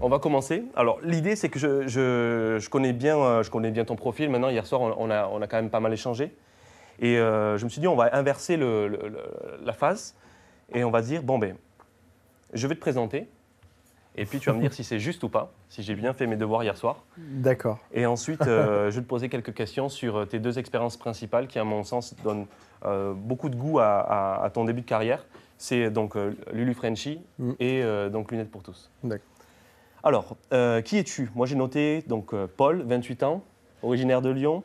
On va commencer. Alors l'idée c'est que je, connais bien, euh, je connais bien ton profil. Maintenant hier soir on a, on a quand même pas mal échangé. Et euh, je me suis dit on va inverser la phase et on va dire bon ben je vais te présenter et puis tu vas me dire si c'est juste ou pas, si j'ai bien fait mes devoirs hier soir. D'accord. Et ensuite euh, je vais te poser quelques questions sur tes deux expériences principales qui à mon sens donnent euh, beaucoup de goût à, ton début de carrière. C'est donc euh, Lulu Frenchy mm. et euh, donc Lunettes pour tous. Alors, qui es-tu? Moi j'ai noté donc Paul, 28 ans, originaire de Lyon.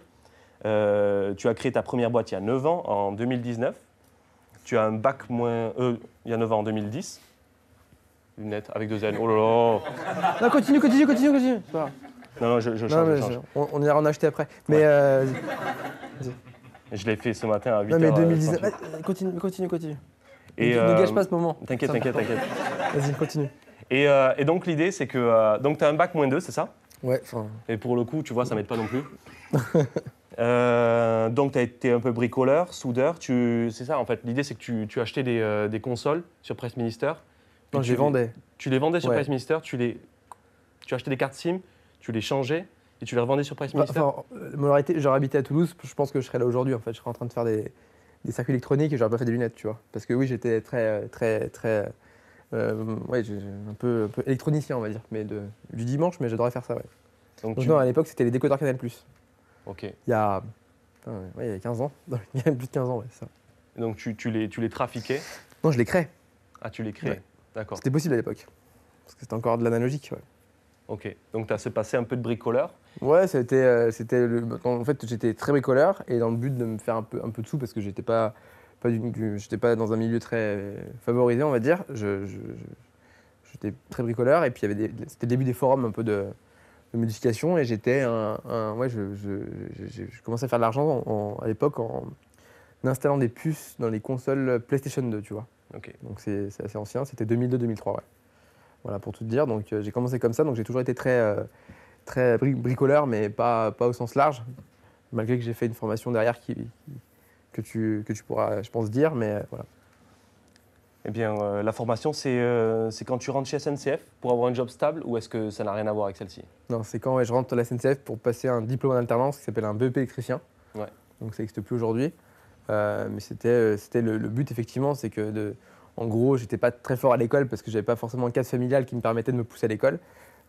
tu as créé ta première boîte il y a 9 ans, en 2019. Tu as un bac moins. il y a 9 ans, en 2010. Lunettes avec deux N. Oh là là Non, continue, continue, continue, continue. Non, non, je, je change. change. On, on, ira en acheter après. Mais. Je l'ai fait ce matin à 8h. Non, mais 2019. Euh, continue, continue, continue. Et, ne euh, gâche pas ce moment. T'inquiète, t'inquiète, t'inquiète. Vas-y, continue. Et, euh, et donc, l'idée, c'est que. donc, tu as un bac moins 2, c'est ça? Ouais. Et pour le coup, tu vois, ça m'aide pas non plus. donc, tu as été un peu bricoleur, soudeur. Tu... C'est ça, en fait. L'idée, c'est que tu, tu achetais des, des, consoles sur Press Minister. Non, je les vendais. Tu les vendais sur Press Minister, tu, les... tu achetais des cartes SIM, tu les changeais et tu les revendais sur Price Minister enfin, euh, J'aurais habité à Toulouse, je pense que je serais là aujourd'hui. En fait, je serais en train de faire des, des circuits électroniques et j'aurais pas fait des lunettes, tu vois. Parce que oui, j'étais très, très, très. Euh, ouais, un peu, un peu, électronicien, on va dire, mais de, du dimanche, mais j'adorais faire ça, ouais. Donc, non, à l'époque, c'était les décodeurs Canal+. Ok. Il y a, ouais, il y a 15 ans, il y a plus de 15 ans, ouais, ça. Donc tu, tu, les, tu les trafiquais Non, je les crée. Ah, tu les crées D'accord. C'était possible à l'époque. Parce que c'était encore de l'analogique, ouais. Ok, donc tu as passé un peu de bricoleur Ouais, c'était, euh, c'était en fait j'étais très bricoleur et dans le but de me faire un peu, un peu de sous parce que j'étais pas, pas, j'étais pas dans un milieu très favorisé, on va dire. Je, j'étais très bricoleur et puis il y avait des, c'était le début des forums un peu de, modification et j'étais un, ouais, je, je, commençais à faire de l'argent à l'époque en installant des puces dans les consoles PlayStation 2, tu vois. Donc c'est, assez ancien, c'était 2002-2003, ouais. Voilà, pour tout te dire. Donc euh, j'ai commencé comme ça, donc j'ai toujours été très, euh, très bricoleur, mais pas, pas au sens large, malgré que j'ai fait une formation derrière qui, que, tu, que tu pourras, je pense, dire, mais euh, voilà. Eh bien, la formation, c'est c'est quand tu rentres chez SNCF pour avoir un job stable ou est-ce que ça n'a rien à voir avec celle-ci? Non, c'est quand je rentre à la SNCF pour passer un diplôme en alternance qui s'appelle un BEP électricien. Ouais. Donc ça n'existe plus aujourd'hui. mais c'était le, le, but, effectivement, c'est que de, en gros, j'étais pas très fort à l'école parce que j'avais pas forcément un cadre familial qui me permettait de me pousser à l'école.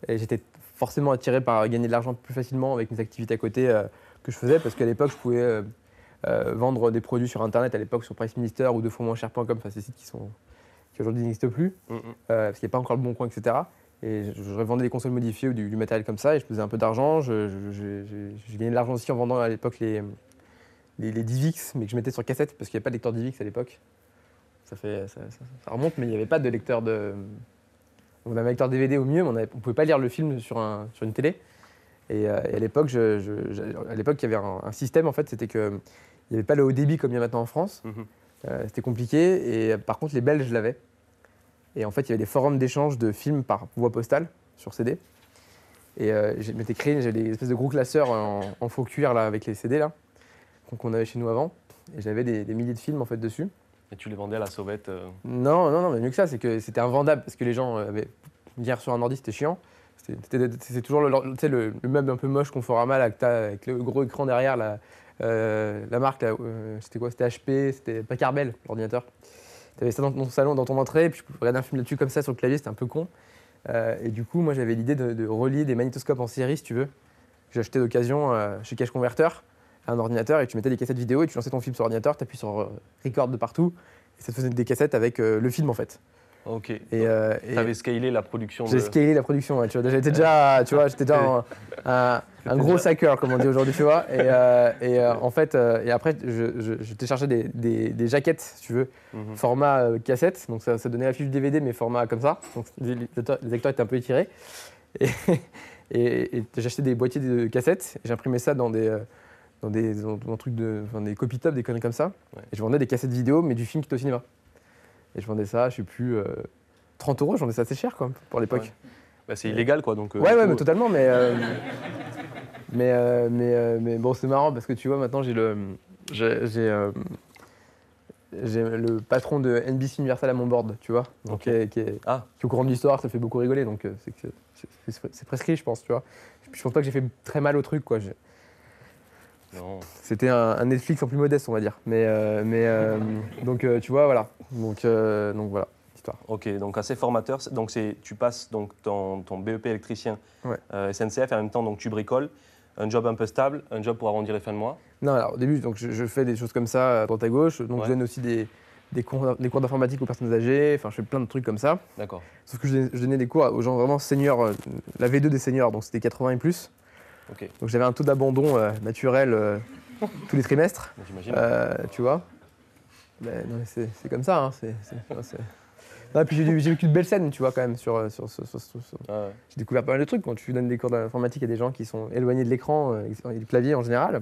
Et j'étais forcément attiré par gagner de l'argent plus facilement avec mes activités à côté euh, que je faisais parce qu'à l'époque, je pouvais euh, euh, vendre des produits sur Internet, à l'époque sur Price Minister ou de fois moins cher.com, enfin ces sites qui, sont, qui aujourd'hui n'existent plus, mm, mm. parce qu'il n'y a pas encore le bon coin, etc. Et je, revendais des consoles modifiées ou du, matériel comme ça et je faisais un peu d'argent. J'ai gagné de l'argent aussi en vendant à l'époque les, les, les DivX, mais que je mettais sur cassette parce qu'il n'y avait pas de lecteur DivX à l'époque. Ça, fait, ça, remonte, mais il n'y avait pas de lecteur de. On avait un lecteur DVD au mieux, mais on ne pouvait pas lire le film sur, un, sur une télé. Et, euh, à l'époque, je, à l'époque, il y avait un, système, en fait, c'était qu'il n'y avait pas le haut débit comme il y a maintenant en France. Mhm. Euh, c'était compliqué. Et par contre, les Belges l'avaient. Et en fait, il y avait des forums d'échange de films par voie postale sur CD. Et euh, je m'étais créé, j'avais des espèces de gros classeurs en, faux cuir là, avec les CD là, qu'on avait chez nous avant. Et j'avais des, des, milliers de films en fait dessus. Et tu les vendais à la sauvette euh Non, non, non, mais mieux que ça, c'est que c'était invendable parce que les gens avaient. Lire sur un ordi, c'était chiant. C'est toujours le, le, le, meuble un peu moche qu'on fera mal avec, avec, le gros écran derrière, la, euh, la marque, euh, c'était quoi? C'était HP, c'était pas Carbel, l'ordinateur. Tu avais ça dans ton salon, dans ton entrée, et puis tu pouvais regarder un film là-dessus comme ça sur le clavier, c'était un peu con. et du coup, moi j'avais l'idée de, de, relier des magnétoscopes en série, si tu veux. J'ai acheté d'occasion chez Cache Converter un ordinateur et tu mettais des cassettes vidéo et tu lançais ton film sur ordinateur, tu appuies sur euh, record de partout et ça te faisait des cassettes avec euh, le film en fait. Ok. Et, euh, tu avais scalé la production. J'ai scalé la production. tu vois, j'étais déjà, tu vois, j'étais déjà un gros hacker, comme on dit aujourd'hui, tu vois. Et, euh, et, euh, en fait, euh, et après, je, je, je téléchargeais des, des, des jaquettes, si tu veux, Mhm. format cassette. Donc ça, ça donnait la fiche DVD, mais format comme ça. Donc les, les acteurs, étaient un peu étirés. Et, et, et j'achetais des boîtiers de cassettes et j'imprimais ça dans des, dans des, dans, dans trucs de, enfin, des copies top, des conneries comme ça. Ouais. Et je vendais des cassettes vidéo, mais du film qui était au cinéma. Et je vendais ça, je sais plus, euh, 30 euros, je vendais ça assez cher quoi, pour l'époque. Ouais. Bah, c'est illégal, quoi. Donc, Ouais, ouais, mais totalement, mais. euh, mais, euh, mais, euh, mais bon, c'est marrant parce que tu vois, maintenant, j'ai le. J'ai. j'ai, euh, j'ai le patron de NBC Universal à mon board, tu vois, donc Ok. qui, est, qui est- Ah. qui est au courant de l'histoire, ça fait beaucoup rigoler, donc euh, c'est que c'est- c'est- c'est prescrit, je pense, tu vois. Je pense pas que j'ai fait très mal au truc, quoi. J'ai- Non. C'était un, un Netflix en plus modeste, on va dire. Mais, euh, mais euh, donc, euh, tu vois, voilà. Donc, euh, donc voilà, histoire. Ok, donc assez formateur. C'est- Donc c'est, tu passes donc ton, ton BEP électricien Ouais. euh, SNCF et en même temps donc tu bricoles. Un job un peu stable, un job pour arrondir les fins de mois. Non, alors au début, donc, je, je fais des choses comme ça à droite à gauche. Donc, Ouais. je donne aussi des, des cours, des cours d'informatique aux personnes âgées. Enfin, je fais plein de trucs comme ça. D'accord. Sauf que je, donnais- je donnais des cours aux gens vraiment seniors, euh, la V2 des seniors, donc c'était 80 et plus. Donc j'avais un taux d'abandon euh, naturel euh, tous les trimestres, euh, tu vois. Mais non, mais c'est c'est comme ça. Hein, c'est- Non, puis j'ai vécu de belles scènes, tu vois, quand même, sur, euh, sur, sur- Ah ouais. j'ai découvert pas mal de trucs. Quand tu donnes des cours d'informatique à des gens qui sont éloignés de l'écran euh, et du clavier en général.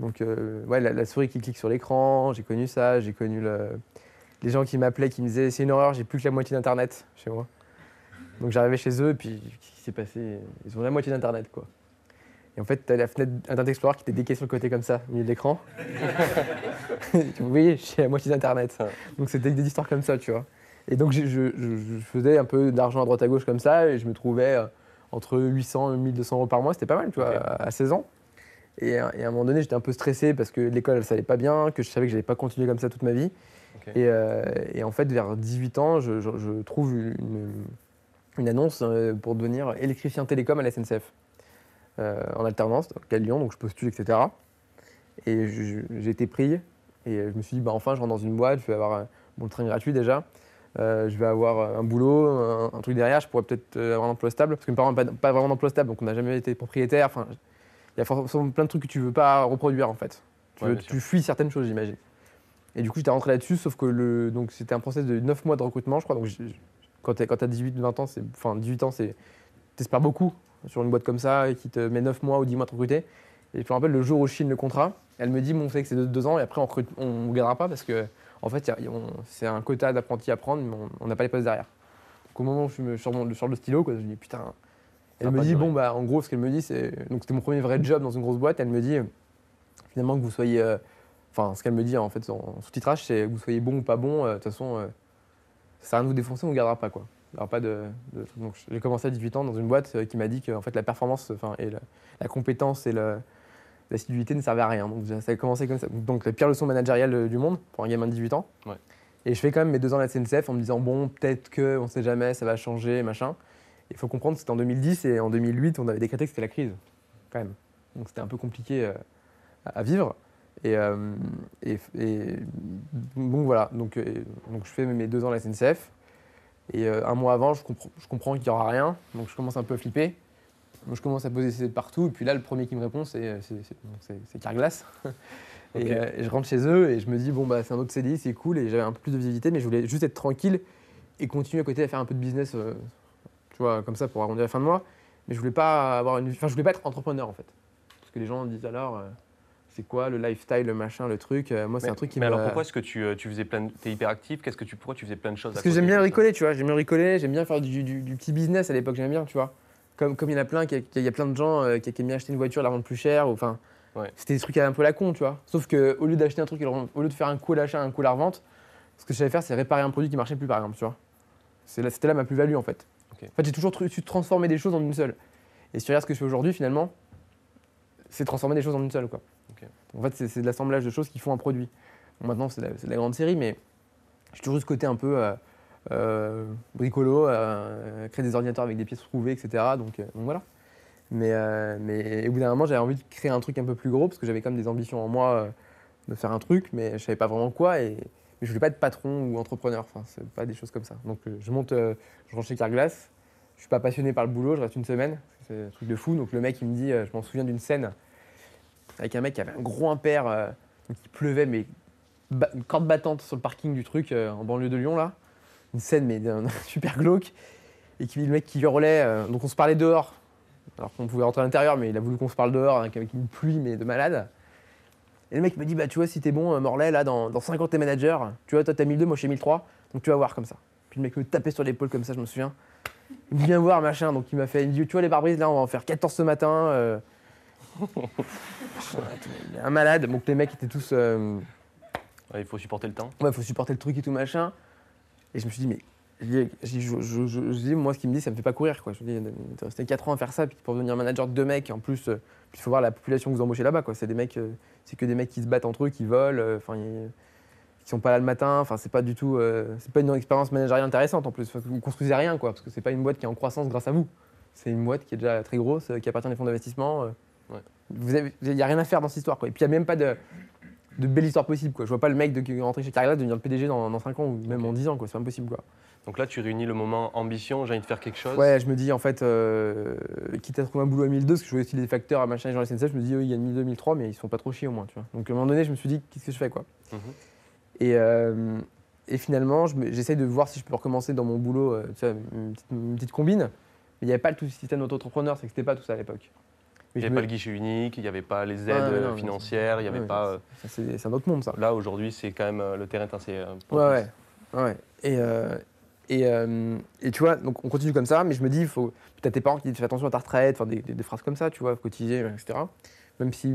Donc, euh, ouais, la, la souris qui clique sur l'écran, j'ai connu ça. J'ai connu le- les gens qui m'appelaient, qui me disaient c'est une horreur, j'ai plus que la moitié d'internet chez moi. Donc, j'arrivais chez eux, et puis qu'est-ce qui s'est passé? Ils ont la moitié d'internet, quoi. Et en fait, tu as la fenêtre Internet Explorer qui était décalée sur le côté comme ça, au milieu de l'écran. Vous voyez, j'ai la moitié d'internet. Donc, c'était des histoires comme ça, tu vois. Et donc, je, je- je- je faisais un peu d'argent à droite à gauche comme ça, et je me trouvais euh, entre 800 et 1200 euros par mois, c'était pas mal, tu vois, à, à 16 ans. Et, à et à un moment donné, j'étais un peu stressé parce que l'école, ça allait pas bien, que je savais que j'allais pas continuer comme ça toute ma vie. Et, euh, et en fait, vers 18 ans, je, je- je trouve une, une annonce euh, pour devenir électricien télécom à la SNCF, euh, en alternance, donc à Lyon, donc je postule, etc. Et j'ai été pris, et je me suis dit, bah, enfin, je rentre dans une boîte, je vais avoir bon le train gratuit déjà. Euh, je vais avoir un boulot, un, un truc derrière, je pourrais peut-être euh, avoir un emploi stable, parce que mes parents n'ont pas, pas vraiment d'emploi stable, donc on n'a jamais été propriétaire. Enfin, il y a forcément plein de trucs que tu veux pas reproduire en fait. Tu, Ouais, veux- bien sûr. tu fuis certaines choses, j'imagine. Et du coup, j'étais rentré là-dessus, sauf que le, donc c'était un process de 9 mois de recrutement, je crois. Donc, quand tu as 18, 20 ans, enfin 18 ans, c'est, t'espères beaucoup sur une boîte comme ça et qui te met 9 mois ou 10 mois de recruter. Et je me rappelle le jour où je signe le contrat, elle me dit, bon, vous savez que c'est de 2 ans et après on recrute, on ne gardera pas parce que en fait, c'est un quota d'apprentis à prendre, mais on- n'a pas les postes derrière. Donc au moment où je me sors, mon- sors le stylo, quoi, je me dis putain. Elle me dit duré. bon bah en gros ce qu'elle me dit c'est donc c'était mon premier vrai job dans une grosse boîte. Elle me dit finalement que vous soyez, euh, enfin ce qu'elle me dit en fait en sous-titrage c'est que vous soyez bon ou pas bon. euh, De toute façon, euh, ça sert à vous défoncer, on ne gardera pas quoi. Aura pas de, de- donc j'ai commencé à 18 ans dans une boîte qui m'a dit que en fait la performance, enfin et la, la compétence et le- l'assiduité ne servaient à rien. Donc ça a commencé comme ça. Donc la pire leçon managériale euh, du monde pour un gamin de 18 ans. Ouais. Et je fais quand même mes deux ans à la SNCF en me disant bon peut-être que on sait jamais, ça va changer, machin. Il faut comprendre que c'était en 2010 et en 2008 on avait décrété que c'était la crise quand même. Donc c'était un peu compliqué euh, à, vivre. Et, euh, et, et donc voilà, donc, euh, donc je fais mes deux ans à la SNCF. Et euh, un mois avant, je, comprends- je comprends qu'il n'y aura rien. Donc je commence un peu à flipper. Donc je commence à poser de partout. Et puis là, le premier qui me répond, c'est c'est Carglass. Euh, et je rentre chez eux et je me dis, bon, bah, c'est un autre CDI, c'est cool. Et j'avais un peu plus de visibilité, mais je voulais juste être tranquille et continuer à côté à faire un peu de business, euh, tu vois, comme ça pour arrondir la fin de mois. Mais je voulais pas avoir une. Enfin, je voulais pas être entrepreneur en fait. Parce que les gens disent alors, euh, c'est quoi le lifestyle, le machin, le truc. Euh, moi, c'est Mais, un truc qui mais me. alors pourquoi est-ce que tu, euh, tu faisais plein de... T'es hyper actif, qu'est-ce que tu... pourquoi tu faisais plein de choses à Parce que côté j'aime bien rigoler, tu vois. J'aime bien rigoler, j'aime bien faire du, du- du petit business à l'époque, j'aime bien, tu vois. Comme, comme il y en a plein, il y a plein de gens euh, qui, aiment bien acheter une voiture, la vendre plus cher. ou Enfin, Ouais. c'était des trucs un peu la con, tu vois. Sauf que au lieu d'acheter un truc, au lieu de faire un coup à l'achat, un coup à la revente, ce que je savais faire, c'est réparer un produit qui marchait plus, par exemple, tu vois. Là- C'était là ma plus-value, en fait. En fait, j'ai toujours su transformer des choses en une seule. Et si tu regardes ce que je fais aujourd'hui, finalement, c'est transformer des choses en une seule, quoi. En fait, c'est de l'assemblage de choses qui font un produit. Bon, maintenant, c'est de, la- c'est de la grande série, mais j'ai toujours eu ce côté un peu euh, euh, euh, créer des ordinateurs avec des pièces trouvées, etc. Donc, euh, donc voilà. Mais, euh, mais au bout d'un moment, j'avais envie de créer un truc un peu plus gros parce que j'avais quand des ambitions en moi de faire un truc, mais je savais pas vraiment quoi. Et, mais je voulais pas être patron ou entrepreneur. Enfin, c'est pas des choses comme ça. Donc je monte, je rentre chez Carglass. Je suis pas passionné par le boulot. Je reste une semaine. C'est un truc de fou. Donc le mec, il me dit, je m'en souviens d'une scène avec un mec qui avait un gros impair, il pleuvait, mais une corde battante sur le parking du truc en banlieue de Lyon là. Une scène mais d'un super glauque. Et qui, le mec qui hurlait, euh, donc on se parlait dehors, alors qu'on pouvait rentrer à l'intérieur, mais il a voulu qu'on se parle dehors avec, avec une pluie mais de malade. Et le mec me dit, bah tu vois, si t'es bon, euh, Morlaix, là, dans, dans 5 ans t'es manager, tu vois, toi t'as 1002, moi je suis 1003, donc tu vas voir comme ça. Puis le mec me tapait sur l'épaule comme ça, je me souviens. Il me dit, viens voir, machin, donc il m'a fait, il me dit, tu vois, les pare-brises, là, on va en faire 14 ce matin. euh. Il un malade, donc les mecs étaient tous. euh, Ouais, il faut supporter le temps. Ouais, faut supporter le truc et tout machin. Et je me suis dit, mais je, dis- je, dis, je- je- je- je dis, moi, ce qu'il me dit, ça me fait pas courir. Quoi. Je me dis, resté 4 ans à faire ça, puis pour devenir manager de deux mecs, en plus, euh, il faut voir la population que vous embauchez là-bas. quoi. C'est des mecs, euh, c'est que des mecs qui se battent entre eux, qui volent, euh, enfin, ils- qui sont pas là le matin. Enfin, c'est pas du tout, euh, c'est pas une expérience managériale intéressante en plus. Enfin, vous construisez rien, quoi, parce que c'est pas une boîte qui est en croissance grâce à vous. C'est une boîte qui est déjà très grosse, euh, qui appartient à des fonds d'investissement. euh. Ouais. Il y a rien à faire dans cette histoire, quoi. Et puis il y a même pas de de belle histoire possible. Quoi. Je vois pas le mec de, qui est rentré chez Carglass devenir le PDG dans, dans 5 ans ou même en 10 ans. C'est impossible. Quoi. Donc là, tu réunis le moment ambition, j'ai envie de faire quelque chose. Ouais, je me dis en fait, euh, quitte à trouver un boulot à 1002, parce que je voyais aussi les facteurs à machin et genre la SNCF, je me dis, eux, il y a 1002, 1003, mais ils sont pas trop chiés au moins. Tu vois. Donc à un moment donné, je me suis dit, qu'est-ce que je fais quoi Mhm. et, euh, et finalement, je me- j'essaye de voir si je peux recommencer dans mon boulot, euh, tu sais, une, petite, une petite combine. Mais il n'y avait pas le tout système d'auto-entrepreneur, c'est que c'était pas tout ça à l'époque. Il n'y avait me- pas le guichet unique, il n'y avait pas les aides euh, non, financières, il n'y avait Ouais, pas. euh, C'est un autre monde ça. Là, aujourd'hui, c'est quand même euh, le terrain est assez. Ouais, ouais. Et, euh, et, euh, et tu vois, donc on continue comme ça, mais je me dis, il faut. T'as tes parents qui disent fais attention à ta retraite, enfin des, des- des phrases comme ça, tu vois, cotiser, etc. Même si,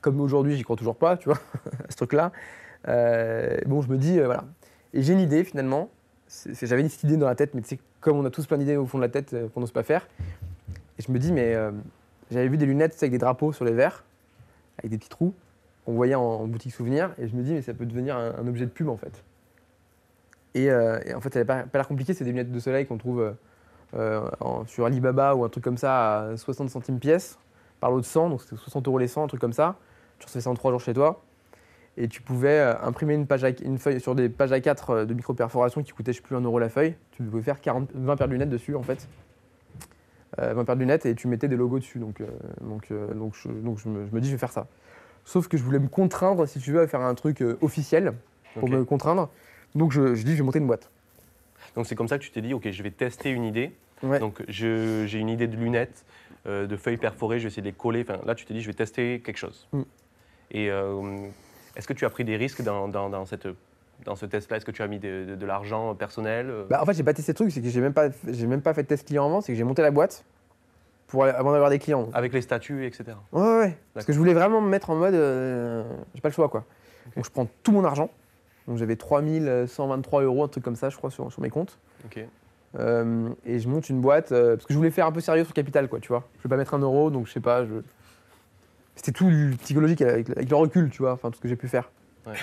comme aujourd'hui, j'y crois toujours pas, tu vois, à ce truc-là. Euh, bon, je me dis, voilà. Et j'ai une idée finalement. J'avais cette idée dans la tête, mais tu sais, comme on a tous plein d'idées au fond de la tête qu'on n'ose pas faire. Et je me dis, mais j'avais vu des lunettes avec des drapeaux sur les verres, avec des petits trous, qu'on voyait en, boutique souvenir. Et je me dis, mais ça peut devenir un- objet de pub en fait. Et, euh, en fait, ça n'a pas, l'air compliqué, c'est des lunettes de soleil qu'on trouve euh, euh, sur Alibaba ou un truc comme ça à 60 centimes pièce par lot de 100, donc c'était 60 euros les 100, un truc comme ça. Tu recevais ça en 3 jours chez toi. Et tu pouvais imprimer une, feuille sur des pages A4 euh, de micro-perforation qui coûtaient, je sais plus, 1 euro la feuille. Tu pouvais faire 40, 20 paires de lunettes dessus en fait. Euh, 20 paires de lunettes et tu mettais des logos dessus. Donc, euh, donc, euh, donc, je, donc je, me, je me dis, je vais faire ça. Sauf que je voulais me contraindre, si tu veux, à faire un truc euh, officiel pour me contraindre. Donc je, je dis, je vais monter une boîte. Donc c'est comme ça que tu t'es dit, ok, je vais tester une idée. Ouais. Donc j'ai une idée de lunettes, de feuilles perforées, je vais essayer de les coller. Enfin, là, tu t'es dit, je vais tester quelque chose. Mm. Et est-ce que tu as pris des risques dans, dans- dans cette, dans ce test-là Est-ce que tu as mis de, de- de l'argent personnel euh Bah, en fait, j'ai pas testé le truc, c'est que j'ai même pas, j'ai même pas fait de test client avant, c'est que j'ai monté la boîte pour avant d'avoir des clients. Avec les statuts, etc. Ouais, ouais, ouais. Parce que je voulais vraiment me mettre en mode, euh, j'ai pas le choix quoi. Donc je prends tout mon argent. Donc j'avais 3123 euros, un truc comme ça, je crois, sur, sur mes comptes. Ok. Euh, et je monte une boîte euh, parce que je voulais faire un peu sérieux sur le capital, quoi, tu vois. Je vais pas mettre un euro, donc je sais pas. Je... C'était tout psychologique avec, avec le recul, tu vois, enfin tout ce que j'ai pu faire. Ouais.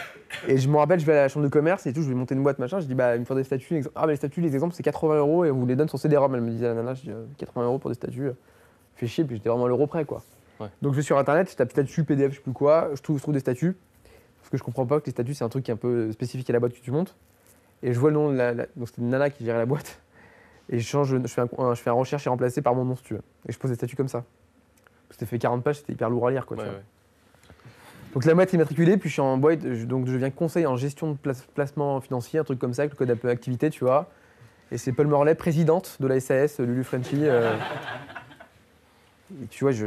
Et je me rappelle, je vais à la chambre de commerce et tout, je vais monter une boîte, machin. Je dis, bah, il me faut des statuts. ex- Ah, bah, les statuts, les exemples, c'est 80 euros et on vous les donne sur CD-ROM. Elle me disait, la nana, je dis, euh, 80 euros pour des statuts. euh, Fait chier, puis j'étais vraiment à l'euro près, quoi. Ouais. Donc je vais sur internet, je tape statut, PDF, je sais plus quoi, je trouve, je trouve des statuts. Parce que je comprends pas que les statuts, c'est un truc qui est un peu spécifique à la boîte que tu montes. Et je vois le nom de la. la- donc c'était une nana qui gérait la boîte. Et je change, je fais un, je fais un recherche et remplacer par mon nom, si tu veux. Et je pose des statuts comme ça. C'était fait 40 pages, c'était hyper lourd à lire, quoi. tu Ouais, vois. Donc la boîte est immatriculée, puis je suis en boîte, je- donc je deviens conseil en gestion de place- placement financier, un truc comme ça, avec le code d'activité, tu vois. Et c'est Paul Morlaix, présidente de la SAS, Lulu Frenchy. euh. Et tu vois, je,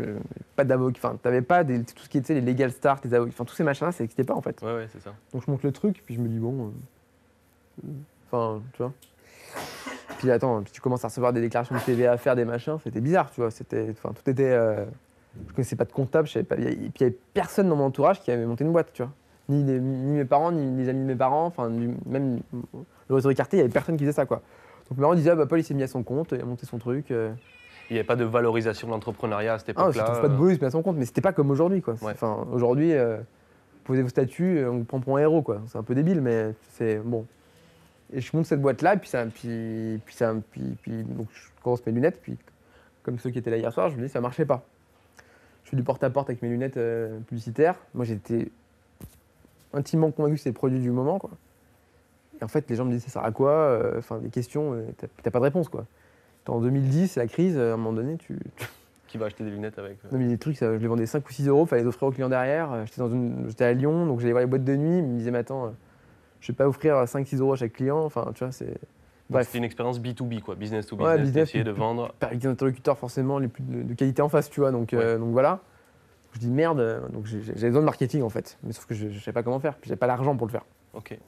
pas d'avocat, enfin, t'avais pas des- tout ce qui était les legal start, les avocats, enfin, tous ces machins-là, ça n'existait pas en fait. Ouais, ouais, c'est ça. Donc je monte le truc, puis je me dis, bon. euh, Enfin, tu vois. Puis attends, puis tu commences à recevoir des déclarations de TVA à faire, des machins, c'était bizarre, tu vois. C'était, enfin, tout était. euh, je connaissais pas de comptable, je savais pas. Et puis il y avait personne dans mon entourage qui avait monté une boîte, tu vois. Ni, mes parents, ni les amis de mes parents, enfin, même le réseau écarté, il y avait personne qui faisait ça, quoi. Donc mes parents disaient, ah bah Paul, il s'est mis à son compte, il a monté son truc. euh. Il n'y avait pas de valorisation de l'entrepreneuriat à cette Ah, je époque-là. pas de euh, boulot, il se met à son compte, mais c'était pas comme aujourd'hui, quoi. Ouais. Enfin, aujourd'hui, euh, posez vos statuts, euh, on vous prend pour un héros, quoi. C'est un peu débile, mais c'est bon. Et je monte cette boîte-là, puis ça, puis, puis ça, puis, puis- donc je commence mes lunettes, puis comme ceux qui étaient là hier soir, je me dis ça marchait pas. Fais du porte-à-porte avec mes lunettes euh, publicitaires. Moi, j'étais intimement convaincu que c'était le produit du moment, quoi. Et en fait, les gens me disent ça sert à quoi Euh, Enfin, des questions, euh, t'as- pas de réponse, quoi. En 2010, c'est la crise, à un moment donné, tu. Qui va acheter des lunettes avec Non, mais les trucs, ça, je les vendais 5 ou 6 euros, fallait les offrir aux clients derrière. J'étais, dans une... J'étais à Lyon, donc j'allais voir les boîtes de nuit, ils me disaient, mais attends, je vais pas offrir 5-6 euros à chaque client. Enfin, tu vois, c'est. C'était une expérience B2B, quoi, business to Ouais, business, business, essayer de vendre. Avec des interlocuteurs forcément les plus de, de qualité en face, tu vois. Donc, euh, donc voilà. Je dis merde, euh, donc j'avais besoin de marketing en fait. Mais sauf que je, je savais pas comment faire, puis j'avais pas l'argent pour le faire. Ok.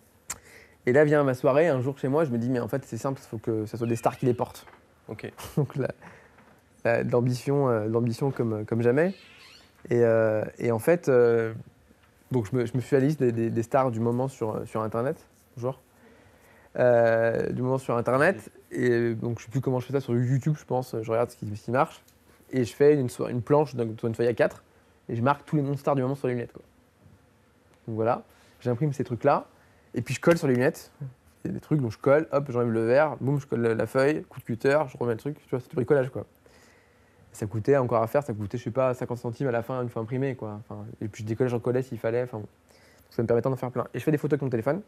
Et là vient ma soirée, un jour chez moi, je me dis, mais en fait c'est simple, il faut que ce soit des stars qui les portent. Ok. Donc de l'ambition, euh, l'ambition comme, comme jamais. Et, euh, et en fait, euh, donc je me, je me suis à la liste des, des- des stars du moment sur, sur Internet, genre. Euh, du moment sur Internet. Et donc je sais plus comment je fais ça sur YouTube, je pense. Je regarde ce qui, ce qui marche. Et je fais une, so- une planche, donc sur une feuille A4. Et je marque tous les noms de stars du moment sur les lunettes. Quoi. Donc voilà, j'imprime ces trucs-là. Et puis je colle sur les lunettes. Il y a des trucs, donc je colle, hop, j'enlève le verre, boum, je colle la- la feuille, coup de cutter, je remets le truc, tu vois, c'est du bricolage quoi. Ça coûtait encore à faire, ça coûtait, je sais pas, 50 centimes à la fin, une fois imprimé quoi. Enfin, et puis je décollais, j'en collais s'il fallait, enfin bon. Ça me permettait d'en faire plein. Et je fais des photos avec mon téléphone,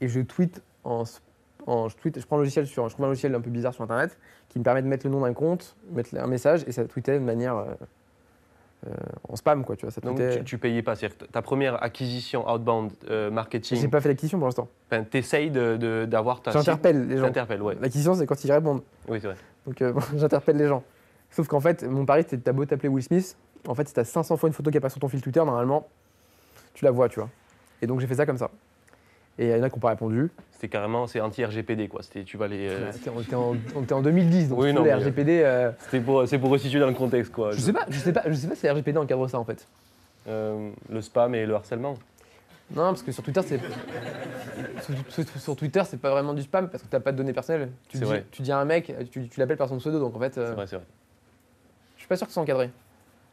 et je tweet en. je, tweet, je prends un logiciel sur, je trouve un logiciel un peu bizarre sur internet qui me permet de mettre le nom d'un compte, mettre un message et ça tweetait de manière euh, euh, en spam quoi, tu vois. Ça Donc tweetait- tu, tu payais pas, c'est-à-dire que ta première acquisition outbound euh, J'ai marketing, pas fait l'acquisition pour l'instant. enfin, t'essayes de- de- d'avoir ta J'interpelle les gens. Ouais. L'acquisition c'est quand ils répondent. Oui, c'est vrai. Donc euh, j'interpelle les gens. Sauf qu'en fait, mon pari, c'était t'as beau t'appeler Will Smith, en fait, si t'as 500 fois une photo qui passe sur ton fil Twitter, normalement, tu la vois, tu vois. Et donc j'ai fait ça comme ça. Et il y en a qui n'ont pas répondu. C'était carrément, c'est anti-RGPD, quoi. C'était, tu vas les. euh, On était- on était en, on était en 2010, donc Oui, non, les mais, euh, RGPD. euh, C'était pour, c'est pour resituer dans le contexte, quoi. je sais pas, je sais pas, je sais pas si RGPD encadre ça en fait. Euh, le spam et le harcèlement. Non, parce que sur Twitter, c'est. sur, sur- sur Twitter, c'est pas vraiment du spam parce que t'as pas de données personnelles. Tu C'est dis, vrai. tu dis à un mec, tu, tu l'appelles par son pseudo, donc en fait, C'est vrai, c'est vrai. je suis pas sûr que c'est encadré.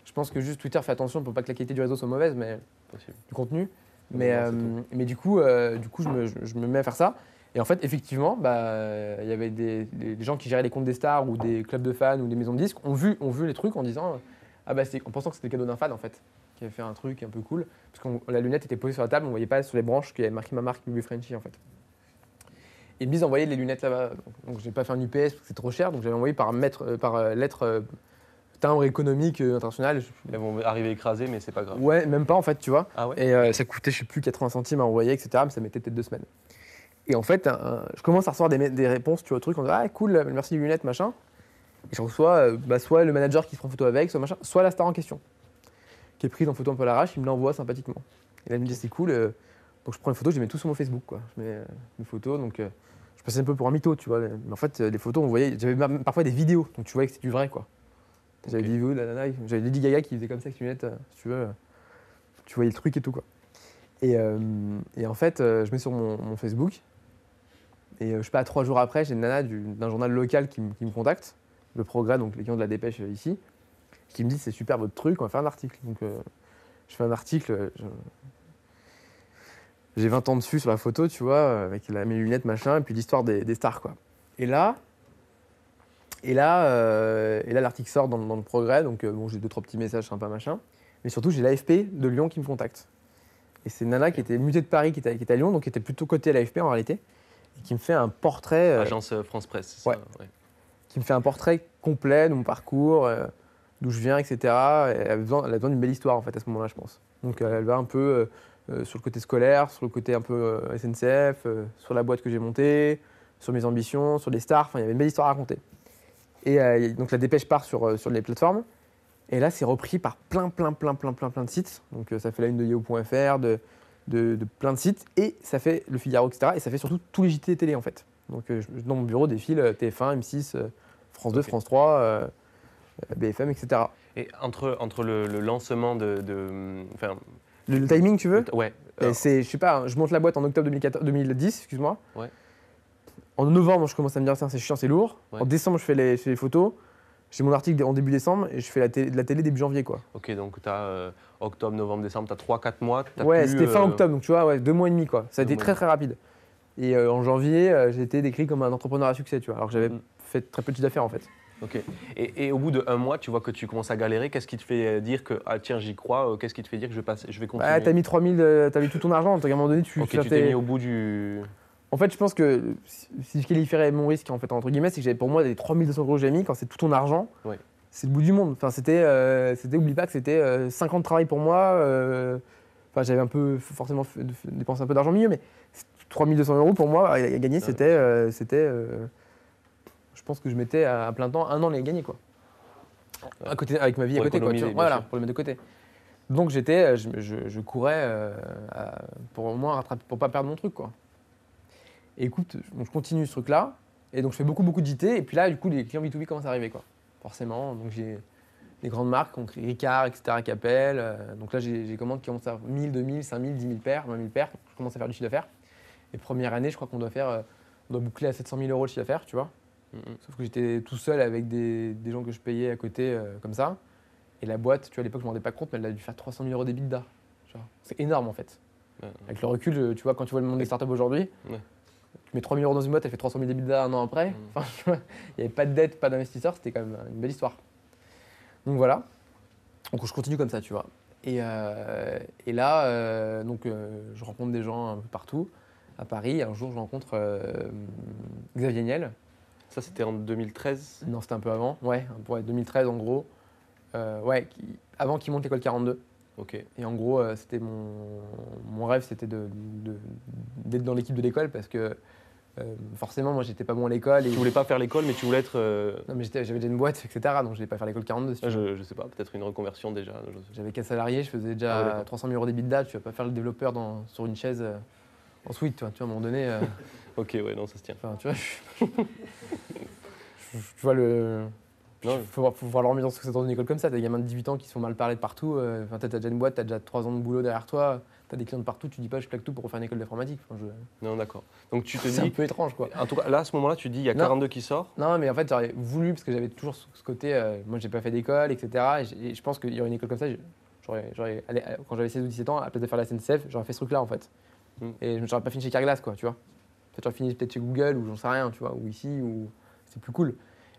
Je pense que juste Twitter fait attention pour pas que la qualité du réseau soit mauvaise, mais Possible. du contenu. Mais, euh, mais du coup, euh, du coup je, me, je- je me mets à faire ça. Et en fait, effectivement, bah, euh, il y avait des, gens qui géraient les comptes des stars ou des clubs de fans ou des maisons de disques ont vu, ont vu les trucs en disant ah bah en pensant que c'était le cadeau d'un fan en fait qui avait fait un truc un peu cool parce que la lunette était posée sur la table, on voyait pas sur les branches qu'il y avait marqué ma marque Bibi Frenchy en fait. Et disent envoyer les lunettes là-bas. Donc, donc j'ai pas fait un UPS parce que c'est trop cher, donc j'avais envoyé par, mètre, euh, par euh, lettre euh, timbre économique euh, international. Elles vont arriver écrasées, mais c'est pas grave. Ouais, même pas en fait, tu vois. Ah ouais Et euh, ça coûtait, je sais plus, 80 centimes à envoyer, etc. Mais ça mettait peut-être deux semaines. Et en fait, un- je commence à recevoir des, des réponses, tu vois, au truc, on dit Ah, cool, merci les lunettes, machin. Et je reçois euh, bah, soit le manager qui se prend photo avec, soit machin, soit la star en question, qui est prise en photo un peu à l'arrache, il me l'envoie sympathiquement. Et là, il me dit C'est cool. euh, donc je prends une photo, je les mets tout sur mon Facebook, quoi. Je mets euh, mes photos, donc euh, je passais un peu pour un mytho, tu vois. Mais en fait, euh, les photos, on voyait, j'avais parfois des vidéos, donc tu voyais que c'était du vrai, quoi. J'avais Ok. des vidéos de la nana, j'avais Lady Gaga qui faisait comme ça avec ses lunettes, euh, si tu veux. euh, tu voyais le truc et tout, quoi. Et, euh, et en fait, je mets sur mon, mon Facebook. Et je sais pas, trois jours après, j'ai une nana du- d'un journal local qui, me- qui me contacte, Le Progrès, donc les clients de la dépêche ici, qui me dit c'est super votre truc, on va faire un article. Donc euh, je fais un article, j'ai 20 ans dessus sur la photo, tu vois, avec la- mes lunettes, machin, et puis l'histoire des, des stars, quoi. Et là, et là, euh, et là l'article sort dans, dans le Progrès, donc euh, bon, j'ai deux, trois petits messages sympas, machin. Mais surtout, j'ai l'AFP de Lyon qui me contacte. Et c'est nana qui était mutée de Paris, qui était, qui était à Lyon, donc qui était plutôt côté à l'AFP en réalité, et qui me fait un portrait, euh, Agence euh, France Presse. c'est ouais. ça, ouais. qui me fait un portrait complet de mon parcours, d'où je viens, etc. Et elle a besoin, besoin d'une belle histoire en fait à ce moment-là, je pense. Donc elle va un peu sur le côté scolaire, sur le côté un peu SNCF, sur la boîte que j'ai montée, sur mes ambitions, sur les stars. Enfin, il y avait une belle histoire à raconter. Et euh, donc la dépêche part sur, euh, sur les plateformes. Et là, c'est repris par plein, plein, plein, plein, plein, plein de sites. Donc euh, ça fait la une de Yahoo.fr, de, de, de plein de sites. Et ça fait le Figaro, etc. Et ça fait surtout tous les JT télé en fait. Donc euh, dans mon bureau défile euh, TF1, M6, euh, France 2, Ok. France 3, euh, euh, BFM, etc. Et entre, entre le, le lancement de. de- enfin, Le, le timing, tu veux? Ouais. C'est, je sais pas, je monte la boîte en octobre 2014 2010, excuse-moi. Ouais. En novembre, je commence à me dire, tiens, c'est chiant, c'est lourd. Ouais. En décembre, je fais les, je fais les photos. J'ai mon article en début décembre et je fais la, télé- de la télé début janvier, quoi. ok, donc tu as octobre, novembre, décembre, tu as 3-4 mois. t'as Ouais, c'était fin euh, octobre, donc tu vois, ouais, deux mois et demi, quoi. Ça a Deux été très très rapide. Et euh, en janvier, euh, j'ai été décrit comme un entrepreneur à succès, tu vois. Alors que j'avais Mm. fait très peu de chiffre d'affaires, en fait. Ok. Et, et au bout d'un mois, tu vois que tu commences à galérer. Qu'est-ce qui te fait euh, dire que, ah tiens, j'y crois euh, Qu'est-ce qui te fait dire que je vais, passer, je vais continuer Ouais, t'as mis 3000, euh, t'as mis tout ton argent, donc à un moment donné, tu Ok, tu t'es mis au bout du. En fait, je pense que si je qualifierais mon risque, en fait, entre guillemets, c'est que j'avais pour moi des 3200 euros que j'ai mis, quand c'est tout ton argent, c'est le bout du monde. Enfin, c'était, euh, c'était, oublie pas que c'était euh, 5 ans de travail pour moi. euh, Enfin, j'avais un peu, forcément, dépensé un peu d'argent au milieu, mais 3200 euros pour moi, à, à gagner, c'était, euh, c'était je pense que je mettais à, à plein temps un an à les gagner, quoi. À côté, avec ma vie Pour à côté, quoi. tu vois. Voilà, sûr. pour le mettre de côté. Donc j'étais, je, je- je courais pour au moins rattraper, pour pas perdre mon truc, quoi. Et écoute, donc je continue ce truc-là, et donc je fais beaucoup, beaucoup de JT, et puis là, du coup, les clients B2B commencent à arriver, quoi. Forcément, donc j'ai des grandes marques, donc Ricard, etc., qui appellent. euh, donc là, j'ai j'ai commandes qui commencent à 1000, 2000, 5000, 10 000 paires, 20 000 paires. Je commence à faire du chiffre d'affaires. Et première année, je crois qu'on doit faire, euh, on doit boucler à 700 000 euros le chiffre d'affaires, tu vois. Sauf que j'étais tout seul avec des, des gens que je payais à côté, euh, comme ça. Et la boîte, tu vois, à l'époque, je m'en rendais pas compte, mais elle a dû faire 300 000 euros d'EBITDA. C'est énorme, en fait. Ouais. Avec le recul, tu vois, quand tu vois le monde des startups aujourd'hui. Tu mets 3 000 euros dans une boîte, elle fait 300 000 d'EBITDA un an après. Mhm. Enfin, il n'y avait pas de dette, pas d'investisseur, c'était quand même une belle histoire. Donc voilà. Donc je continue comme ça, tu vois. Et, euh, et là, euh, donc, euh, je rencontre des gens un peu partout. À Paris, un jour, je rencontre Xavier Niel. Ça, c'était en 2013. Non, c'était un peu avant. Ouais, ouais, 2013 en gros. Ouais, qui- avant qu'il monte l'école 42. Ok. Et en gros, euh, c'était mon, mon rêve, c'était de- de- d'être dans l'équipe de l'école parce que euh, forcément, moi, j'étais pas bon à l'école. Et... Tu voulais pas faire l'école, mais tu voulais être. euh, Non, mais j'avais déjà une boîte, etc. Donc, je n'allais pas faire l'école 42. si ah, je, je sais pas, peut-être une reconversion déjà. J'avais 4 salariés, je faisais déjà Ah ouais, d'accord. 300 000 euros d'EBITDA. Tu vas pas faire le développeur dans, sur une chaise en suite, tu vois. Tu vois, à un moment donné, Ok, ouais, non, ça se tient. enfin, tu vois, je- je- tu vois le. Il faut, faut voir l'ambiance que c'est dans une école comme ça. T'as des gamins de 18 ans qui se font mal parler de partout. euh, Enfin, t'as déjà une boîte, t'as déjà 3 ans de boulot derrière toi. T'as des clients de partout. Tu dis pas, je plaque tout pour refaire une école d'informatique. Enfin, je- non, d'accord. Donc tu te c'est un dis. peu étrange, quoi. En tout cas, là, à ce moment-là, tu dis, il y a Non. 42 qui sort. Non, mais en fait, j'aurais voulu, parce que j'avais toujours ce côté, euh, moi, j'ai pas fait d'école, etc. Et, je pense qu'il y aurait une école comme ça, j'aurais, j'aurais allé- euh, quand j'avais 16 ou 17 ans, à la place de faire la SNCF, j'aurais fait ce truc-là, en fait. Mm. Et je- j'aurais pas fini chez Carglass, quoi, tu vois. Peut-être j'aurais fini peut-être chez Google, ou j'en sais rien, tu vois, ou ici, ou c'est plus cool.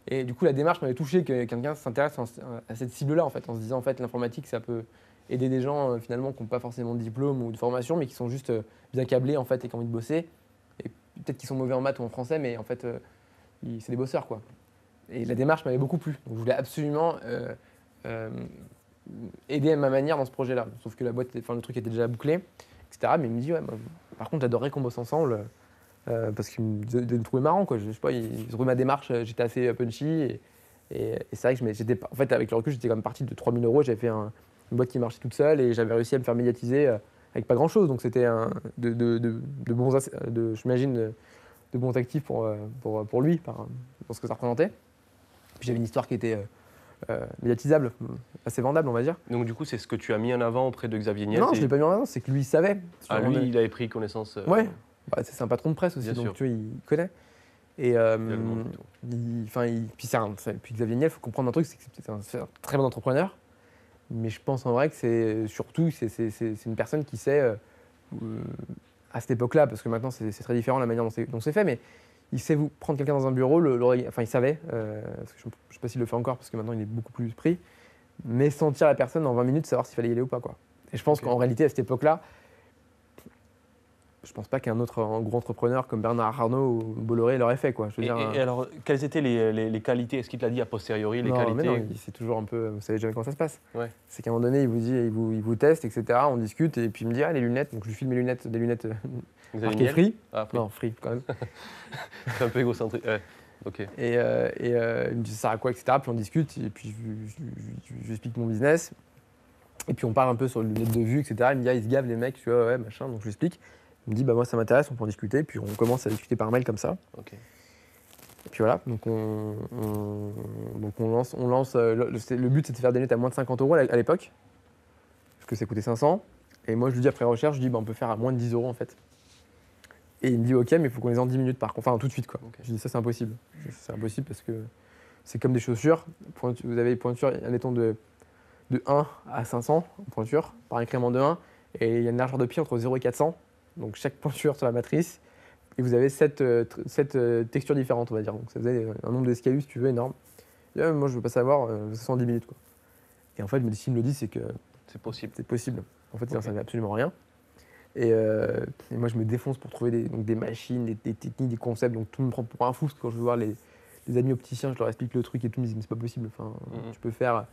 Et du coup, la démarche m'avait touché que quelqu'un s'intéresse en- à cette cible-là, en fait, en se disant, en fait, l'informatique, ça peut aider des gens, euh, finalement, qui n'ont pas forcément de diplôme ou de formation, mais qui sont juste euh, bien câblés, en fait, et qui ont envie de bosser. Peut-être qu'ils sont mauvais en maths ou en français, mais en fait, euh, c'est des bosseurs, quoi. Et la démarche m'avait beaucoup plu. Donc je voulais absolument euh, euh, aider à ma manière dans ce projet-là. Sauf que la boîte, le truc était déjà bouclé, etc. Mais il me dit, ouais, par contre, j'adorerais qu'on bosse ensemble. Euh, parce qu'il me, il me trouvait marrant, quoi. Je, sais pas, il, il trouvait ma démarche, euh, j'étais assez punchy. Et, et- et c'est vrai que je j'étais, en fait, avec le recul, j'étais comme parti de 3000 euros. J'avais fait un- une boîte qui marchait toute seule et j'avais réussi à me faire médiatiser euh, avec pas grand-chose. Donc c'était un, de, de- de- de bons, de, j'imagine, de, de bons actifs pour, euh, pour, pour lui, par, pour ce que ça représentait. Puis j'avais une histoire qui était euh, euh, médiatisable, assez vendable, on va dire. Donc du coup, c'est ce que tu as mis en avant auprès de Xavier Niel. non, je l'ai pas mis en avant, c'est que lui, il savait. Ah, lui, il avait pris connaissance. euh, Ouais. Bah, c'est un patron de presse aussi, Bien donc sûr. tu vois, il connaît. Et euh, il il- puis, puis Xavier Niel, il faut comprendre un truc, c'est que c'est un, très bon entrepreneur. Mais je pense en vrai que c'est surtout c'est- une personne qui sait, euh, à cette époque-là, parce que maintenant c'est très différent la manière dont c'est fait, mais il sait vous prendre quelqu'un dans un bureau, le, le- enfin il savait, euh, parce que je ne sais pas s'il le fait encore, parce que maintenant il est beaucoup plus pris, mais sentir la personne en 20 minutes, savoir s'il fallait y aller ou pas. Quoi. Et je pense qu'en réalité, à cette époque-là, je pense pas qu'un autre un gros entrepreneur comme Bernard Arnault ou Bolloré l'aurait fait. Quoi. Je veux Et, dire, et- et alors, quelles étaient les, les- les qualités? Est-ce qu'il te l'a dit a posteriori, les non, qualités? mais non, c'est toujours un peu. Vous savez jamais comment ça se passe. Ouais. C'est qu'à un moment donné, il vous dit, il vous, il vous teste, etc. On discute et puis il me dit ah les lunettes. Donc je lui file mes lunettes, des lunettes euh, marquées free. Ah, après, Non, free quand même. c'est un peu égocentrique. Ouais. Ok. Et, euh, et, euh, il me dit ça sert à quoi, etc. Puis on discute et puis je, je- je- je lui explique mon business. Et puis on parle un peu sur les lunettes de vue, etc. Il me dit ah, ils se gavent les mecs, tu vois, ouais, machin. Donc je lui explique. Il me dit bah moi ça m'intéresse, on peut en discuter. Puis on commence à discuter par mail comme ça. Et puis voilà, donc on, on- donc on lance, on lance euh, le, but c'est de faire des lunettes à moins de 50 euros à l'époque, parce que ça coûtait 500. Et moi je lui dis après recherche, je lui dis bah, on peut faire à moins de 10 euros en fait. Et il me dit ok, mais il faut qu'on les ait en 10 minutes par contre, enfin tout de suite quoi. Ok. Je dis ça c'est impossible. C'est impossible parce que c'est comme des chaussures. Vous avez des pointures, admettons de, de 1 à 500 en pointure, par incrément de 1, et il y a une largeur de pied entre 0 et 400. Donc chaque pointure sur la matrice, et vous avez 7, textures différentes, on va dire. Donc ça faisait un nombre de SKU, si tu veux, énorme. Et, euh, moi, je veux pas savoir, euh, ça en 10 minutes. Quoi. Et en fait, je me dis, s'il me le dit, c'est que C'est possible. c'est possible. En fait, il n'en Ok. savait absolument rien. Et, euh, et moi, je me défonce pour trouver des, donc des machines, des, des techniques, des concepts. Donc tout le monde me prend pour un fou parce que quand je vais voir les, les amis opticiens, je leur explique le truc et tout, ils me disent mais c'est pas possible. Enfin, Mhm. tu peux faire.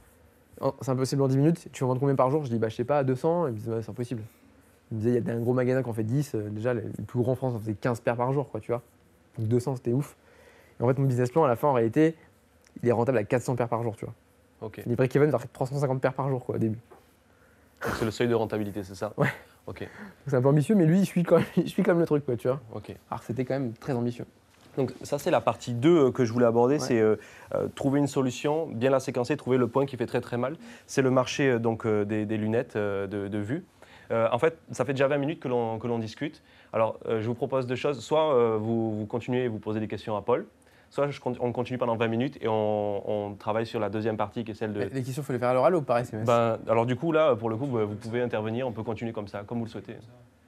C'est impossible en 10 minutes. Tu en vends combien par jour? Je dis bah je sais pas, 200. Ils me disent c'est impossible. Ils me disaient il y a un gros magasin qui en fait 10. euh, déjà, le, plus gros en France en faisait 15 paires par jour, quoi, tu vois. Donc 200, c'était ouf. Et en fait, mon business plan, à la fin, en réalité, il est rentable à 400 paires par jour, tu vois. Ok. Les break-even vers 350 paires par jour, quoi, au début. C'est le seuil de rentabilité, c'est ça? Ouais. Ok. C'est un peu ambitieux, mais lui, il suit quand même, il suit quand même le truc, quoi, tu vois. Ok. Alors c'était quand même très ambitieux. Donc ça c'est la partie 2 que je voulais aborder, Ouais. c'est euh, euh, trouver une solution, bien la séquencer, trouver le point qui fait très très mal. C'est le marché euh, donc euh, des, des lunettes euh, de, de vue. Euh, en fait, ça fait déjà 20 minutes que l'on discute. Alors euh, je vous propose deux choses. Soit euh, vous, vous continuez et vous posez des questions à Paul, soit je on continue pendant 20 minutes et on, on travaille sur la deuxième partie qui est celle de... Les questions, il faut les faire à l'oral ou par SMS? Ben, alors du coup là, pour le coup, vous vous pouvez intervenir, on peut continuer comme ça, comme vous le souhaitez.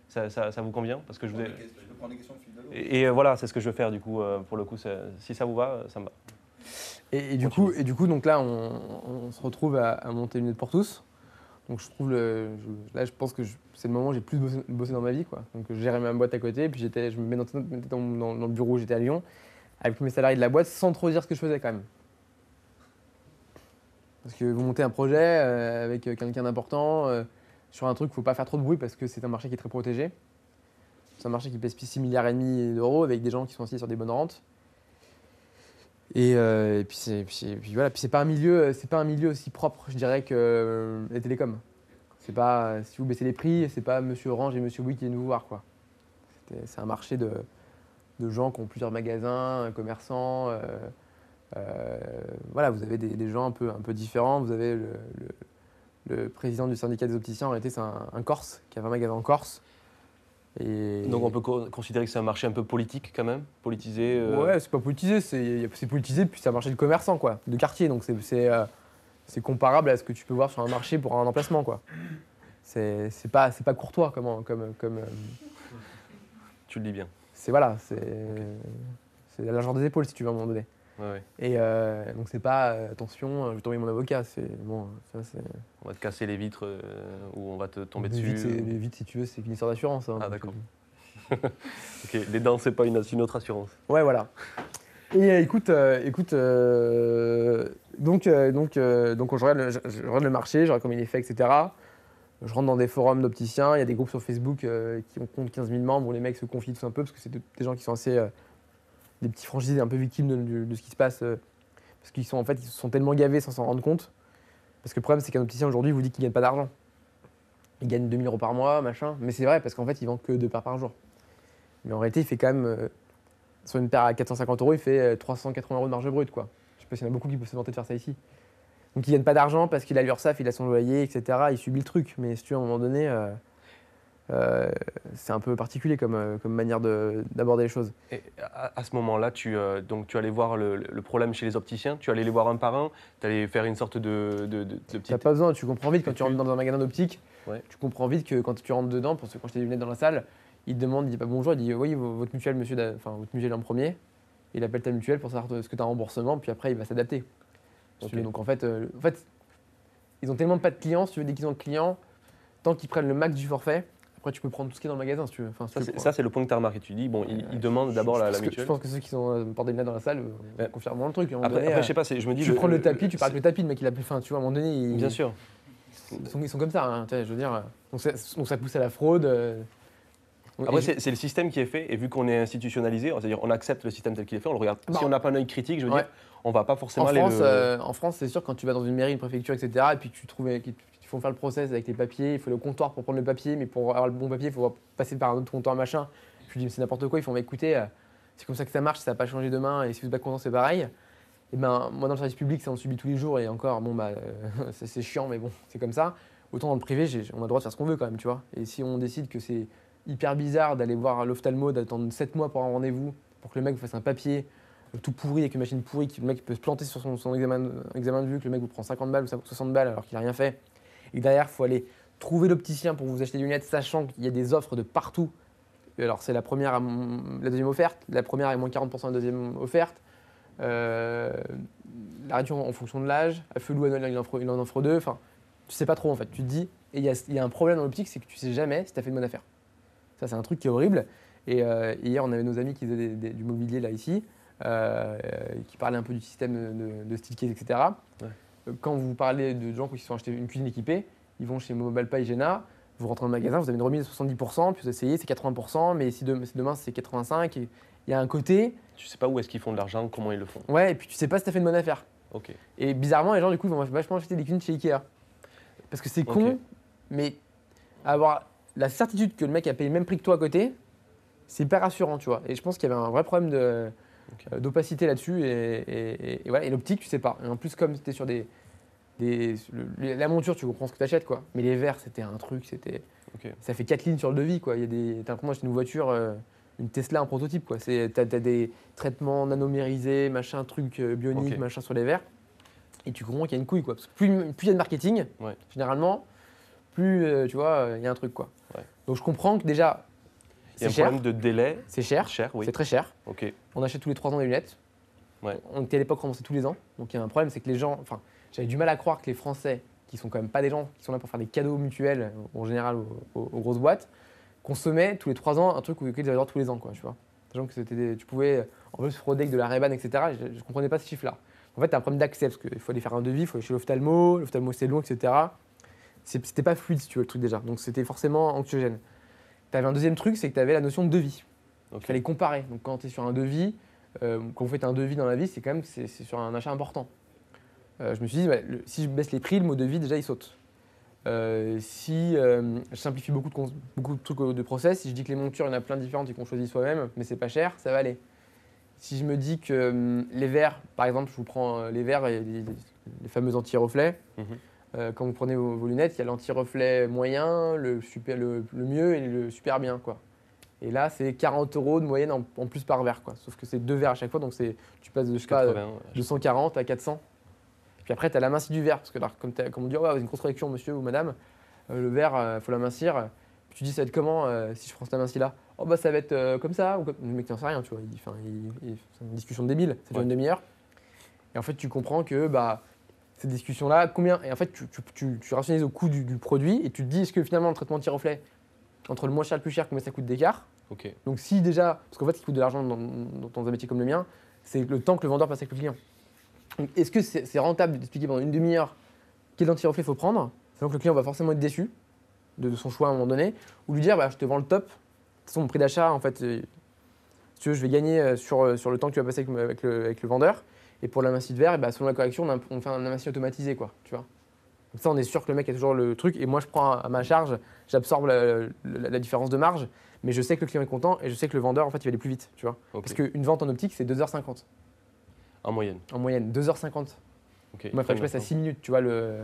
Ça, ça- ça vous convient? Parce que je vous ai- Je peux prendre des questions de fil de l'eau. Et, et, voilà, c'est ce que je veux faire du coup, pour le coup, si ça vous va, ça me va. Et, et du coup, et du coup, donc là, on, on se retrouve à, à monter une lunette pour tous? Donc je trouve le, là, je pense que c'est le moment où j'ai plus bossé, dans ma vie, quoi. Donc je gérais ma boîte à côté, puis j'étais, je me mets dans, le bureau, où j'étais à Lyon, avec tous mes salariés de la boîte, sans trop dire ce que je faisais quand même. Parce que vous montez un projet euh, avec euh, quelqu'un d'important euh, sur un truc, il faut pas faire trop de bruit parce que c'est un marché qui est très protégé. C'est un marché qui pèse 6 milliards et demi d'euros avec des gens qui sont assis sur des bonnes rentes. Et, euh, et puis et puis voilà, puis c'est pas un milieu, c'est pas un milieu aussi propre, je dirais que euh, les télécoms. C'est pas si vous baissez les prix, c'est pas Monsieur Orange et Monsieur Bouygues qui viennent vous voir quoi. C'est un marché de, gens qui ont plusieurs magasins, commerçants. euh, euh, voilà, vous avez des, gens un peu, un peu différents. Vous avez le, président du syndicat des opticiens, en réalité, c'est un, un Corse qui avait un magasin en Corse. Et Donc on peut co- considérer que c'est un marché un peu politique quand même, politisé. euh, Ouais, c'est pas politisé, c'est c'est politisé, puis c'est un marché de commerçants, quoi, de quartier. Donc c'est- c'est euh, c'est comparable à ce que tu peux voir sur un marché pour un emplacement, quoi. C'est c'est pas, c'est pas courtois comme. comme, comme euh, Tu le dis bien. c'est voilà, c'est c'est la largeur des épaules, si tu veux, à un moment donné. Ouais. Et euh, donc c'est pas, euh, attention, je vais tomber mon avocat, c'est. Bon, ça c'est. On va te casser les vitres euh, ou on va te tomber Les dessus. vitres, les vitres, si tu veux, c'est une histoire d'assurance. hein, Ah, d'accord. euh, Ok, les dents, c'est pas une, autre assurance. Ouais, voilà. Et euh, écoute, euh, écoute euh, donc, euh, donc, euh, donc je, regarde le, je- je regarde le marché, je regarde comment il est fait, etc. Je rentre dans des forums d'opticiens, il y a des groupes sur Facebook euh, qui ont compte 15 000 membres où les mecs se confient tous un peu parce que c'est de- des gens qui sont assez. Euh, des petits franchisés un peu victimes de, ce qui se passe. euh, parce qu'ils sont en fait, ils se sont tellement gavés sans s'en rendre compte. Parce que le problème, c'est qu'un opticien aujourd'hui vous dit qu'il gagne pas d'argent. Il gagne 2000 euros par mois, machin. Mais c'est vrai parce qu'en fait, il vend que deux paires par jour. Mais en réalité, il fait quand même. euh, sur une paire à 450 euros, il fait euh, 380 euros de marge brute. Quoi. Je sais pas s'il y en a beaucoup qui peuvent se vanter de faire ça ici. Donc il gagne pas d'argent parce qu'il a l'URSSAF, il a son loyer, etc. Il subit le truc. Mais si tu veux, à un moment donné, euh, euh, c'est un peu particulier comme, euh, comme manière de- d'aborder les choses. Et à, à ce moment-là, tu, euh, donc, tu allais voir le, le problème chez les opticiens, tu allais les voir un par un, tu allais faire une sorte de, de, de, de T'as petite... pas besoin, tu comprends vite quand tu rentres dans un magasin d'optique, Ouais. tu comprends vite que quand tu rentres dedans, ceux qui ont acheté des lunettes dans la salle, il te demande, il dit pas bonjour, il dit oui, vo- votre mutuelle, monsieur, enfin votre mutuelle en premier. Il appelle ta mutuelle pour savoir ce que tu as en remboursement, puis après il va s'adapter. Donc en fait, euh, en fait, ils ont tellement pas de clients, si tu veux, dès qu'ils ont le client, tant qu'ils prennent le max du forfait, après tu peux prendre tout ce qui est dans le magasin si tu veux. Enfin, si Ça, c'est, le point que tu as remarqué. Tu dis, bon, ils, Euh, ils demandent d'abord la, la je, pense que- mutuelle. je pense que ceux qui sont euh, des lunettes dans la salle euh, Ouais. confirmeront le truc. Après, donné, après, euh, je sais pas, je me dis... tu prends le tapis, tu parles le tapis, le mec il a plus faim, tu vois, à un moment donné, il- Bien sûr. ils sont, ils sont comme ça, hein, je veux dire. Donc, ça pousse à la fraude. euh. Après, c'est, le système qui est fait, et vu qu'on est institutionnalisé, c'est-à-dire on accepte le système tel qu'il est fait, on le regarde. Bah, si on n'a pas un œil critique, je veux ouais. dire, on va pas forcément en aller France, le- euh, en France, c'est sûr, quand tu vas dans une mairie, une préfecture, etc., et puis que tu trouves, font faire le process avec les papiers, il faut le comptoir pour prendre le papier, mais pour avoir le bon papier, il faut passer par un autre comptoir, machin. Je lui dis, mais c'est n'importe quoi, ils font, écoutez, euh, c'est comme ça que ça marche, ça va pas changer demain, et si vous êtes pas content, c'est pareil. Et ben, moi, dans le service public, ça on subit tous les jours, et encore, bon, bah, euh, c'est chiant, mais bon, c'est comme ça. Autant dans le privé, on a le droit de faire ce qu'on veut quand même, tu vois. Et si on décide que c'est hyper bizarre d'aller voir l'ophtalmo, d'attendre 7 mois pour un rendez-vous, pour que le mec vous fasse un papier euh, tout pourri avec une machine pourrie, que le mec peut se planter sur son, examen, examen de vue, que le mec vous prend 50 balles ou 60 balles alors qu'il n'a rien fait, et derrière, il faut aller trouver l'opticien pour vous acheter des lunettes, sachant qu'il y a des offres de partout. Alors, c'est la première, la deuxième offerte, la première est moins 40% la deuxième offerte. Euh, la réduction en fonction de l'âge, loup annuel, il en offre, il en offre deux. Enfin, tu sais pas trop en fait. Tu te dis, et il y, a- un problème dans l'optique, c'est que tu sais jamais si tu as fait une bonne affaire. Ça, c'est un truc qui est horrible. Et euh, hier, on avait nos amis qui faisaient du mobilier là ici, euh, qui parlaient un peu du système de, de case, etc. Quand vous parlez de gens qui se sont achetés une cuisine équipée, ils vont chez Mobile Pay Gena, vous rentrez dans le magasin, vous avez une remise de 70%, puis vous essayez, c'est 80%, mais si, de- si demain c'est 85%, et il y a un côté, Tu sais pas où est-ce qu'ils font de l'argent, comment ils le font. ouais, et puis tu sais pas si t'as fait une bonne affaire. Ok. Et bizarrement, les gens, du coup, vont vachement acheter des cuisines chez Ikea. Parce que c'est con, mais avoir la certitude que le mec a payé le même prix que toi à côté, c'est hyper rassurant, tu vois. Et je pense qu'il y avait un vrai problème de- Euh, d'opacité là-dessus. Et, et- et- et voilà. Et l'optique, tu sais pas. Et en plus, comme c'était sur des. des le- la monture, tu comprends ce que tu achètes, quoi. Mais les verres, c'était un truc, c'était. Ça fait 4 lignes sur le devis, quoi. Il y a des. T'as une voiture. euh, une Tesla, un prototype, quoi. C'est- T'as as des traitements nanomérisés, machin, truc euh, bionique, machin sur les verres. Et tu comprends qu'il y a une couille, quoi. Parce que plus plus il y a de marketing, Ouais. généralement, plus, euh, tu vois, il y a un truc, quoi. Ouais. Donc je comprends que déjà, Il y a un cher. problème de délai. C'est cher. Cher, oui. C'est très cher. Ok. On achète tous les 3 ans des lunettes. Ouais. On était à l'époque remboursé tous les ans. Donc il y a un problème, c'est que les gens. Enfin, j'avais du mal à croire que les Français, qui sont quand même pas des gens qui sont là pour faire des cadeaux mutuels, en général aux, aux- aux grosses boîtes, consommaient tous les 3 ans un truc auquel ils avaient droit tous les ans, quoi, tu vois. Sachant que c'était des- tu pouvais en plus frauder avec de la Reban, etc. Je, je comprenais pas ce chiffre-là. En fait, tu as un problème d'accès parce qu'il faut aller faire un devis, il faut aller chez l'ophtalmo, l'ophtalmo c'est long, etc. C'était pas fluide, si tu veux, le truc déjà. Donc c'était forcément anxiogène. Tu avais un deuxième truc, c'est que tu avais la notion de devis. Il fallait comparer. Donc quand tu es sur un devis, euh, quand vous faites un devis dans la vie, c'est quand même c'est, c'est sur un achat important. Euh, je me suis dit, le- si je baisse les prix, le mot devis, déjà, il saute. Euh, si je simplifie beaucoup de, cons- beaucoup de trucs de process, si je dis que les montures, il y en a plein différentes et qu'on choisit soi-même, mais c'est pas cher, ça va aller. Si je me dis que les verres, par exemple, je vous prends les verres et les, les fameux anti-reflets, Mhm. Euh, quand vous prenez vos, vos lunettes, il y a l'anti-reflet moyen, le, super, le, le mieux et le super bien. Quoi. Et là, c'est 40 euros de moyenne en, en plus par verre. Quoi. Sauf que c'est deux verres à chaque fois, donc tu passes de, je sais pas, 80. de 140 à 400. Puis après, tu as la mincie du verre. Parce que là, comme, on dit, ouais, vous avez une grosse monsieur ou madame, euh, le verre, il faut l'amincir. Puis tu dis, ça va être comment euh, si je prends cette amincie-là Oh, bah ça va être euh, comme ça. Ou comme... Le mec, n'en sait rien, tu vois. Il il- il- c'est une discussion de débile. Ça dure Ouais. une demi-heure. Et en fait, tu comprends que bah, cette discussion-là, combien. Et en fait, tu, tu, tu, tu rationalises au coût du, du produit et tu te dis, est-ce que finalement, le traitement anti-reflet, entre le moins cher et le plus cher, combien ça coûte d'écart Ok. donc si déjà, parce qu'en fait, ce qui coûte de l'argent dans, dans- un métier comme le mien, c'est le temps que le vendeur passe avec le client. Est-ce que c'est c'est rentable d'expliquer pendant une demi-heure quel anti-reflet il faut prendre, sachant que le client va forcément être déçu de, de son choix à un moment donné, ou lui dire bah, je te vends le top, de toute façon mon prix d'achat, en fait, euh, si tu veux, je vais gagner euh, sur, euh, sur le temps que tu vas passer avec, avec le, avec le vendeur, et pour l'amassis de verre, eh ben, selon la correction, on, a- on fait un amassis automatisé, quoi, tu vois. Comme ça, on est sûr que le mec a toujours le truc, et moi je prends à, à ma charge, j'absorbe la, la- la différence de marge, mais je sais que le client est content, et je sais que le vendeur, en fait, il va aller plus vite, tu vois. Parce qu'une vente en optique, c'est 2h50 En moyenne. en moyenne, 2h50. Ok. Moi, il que je passe à 6 minutes, tu vois. Le...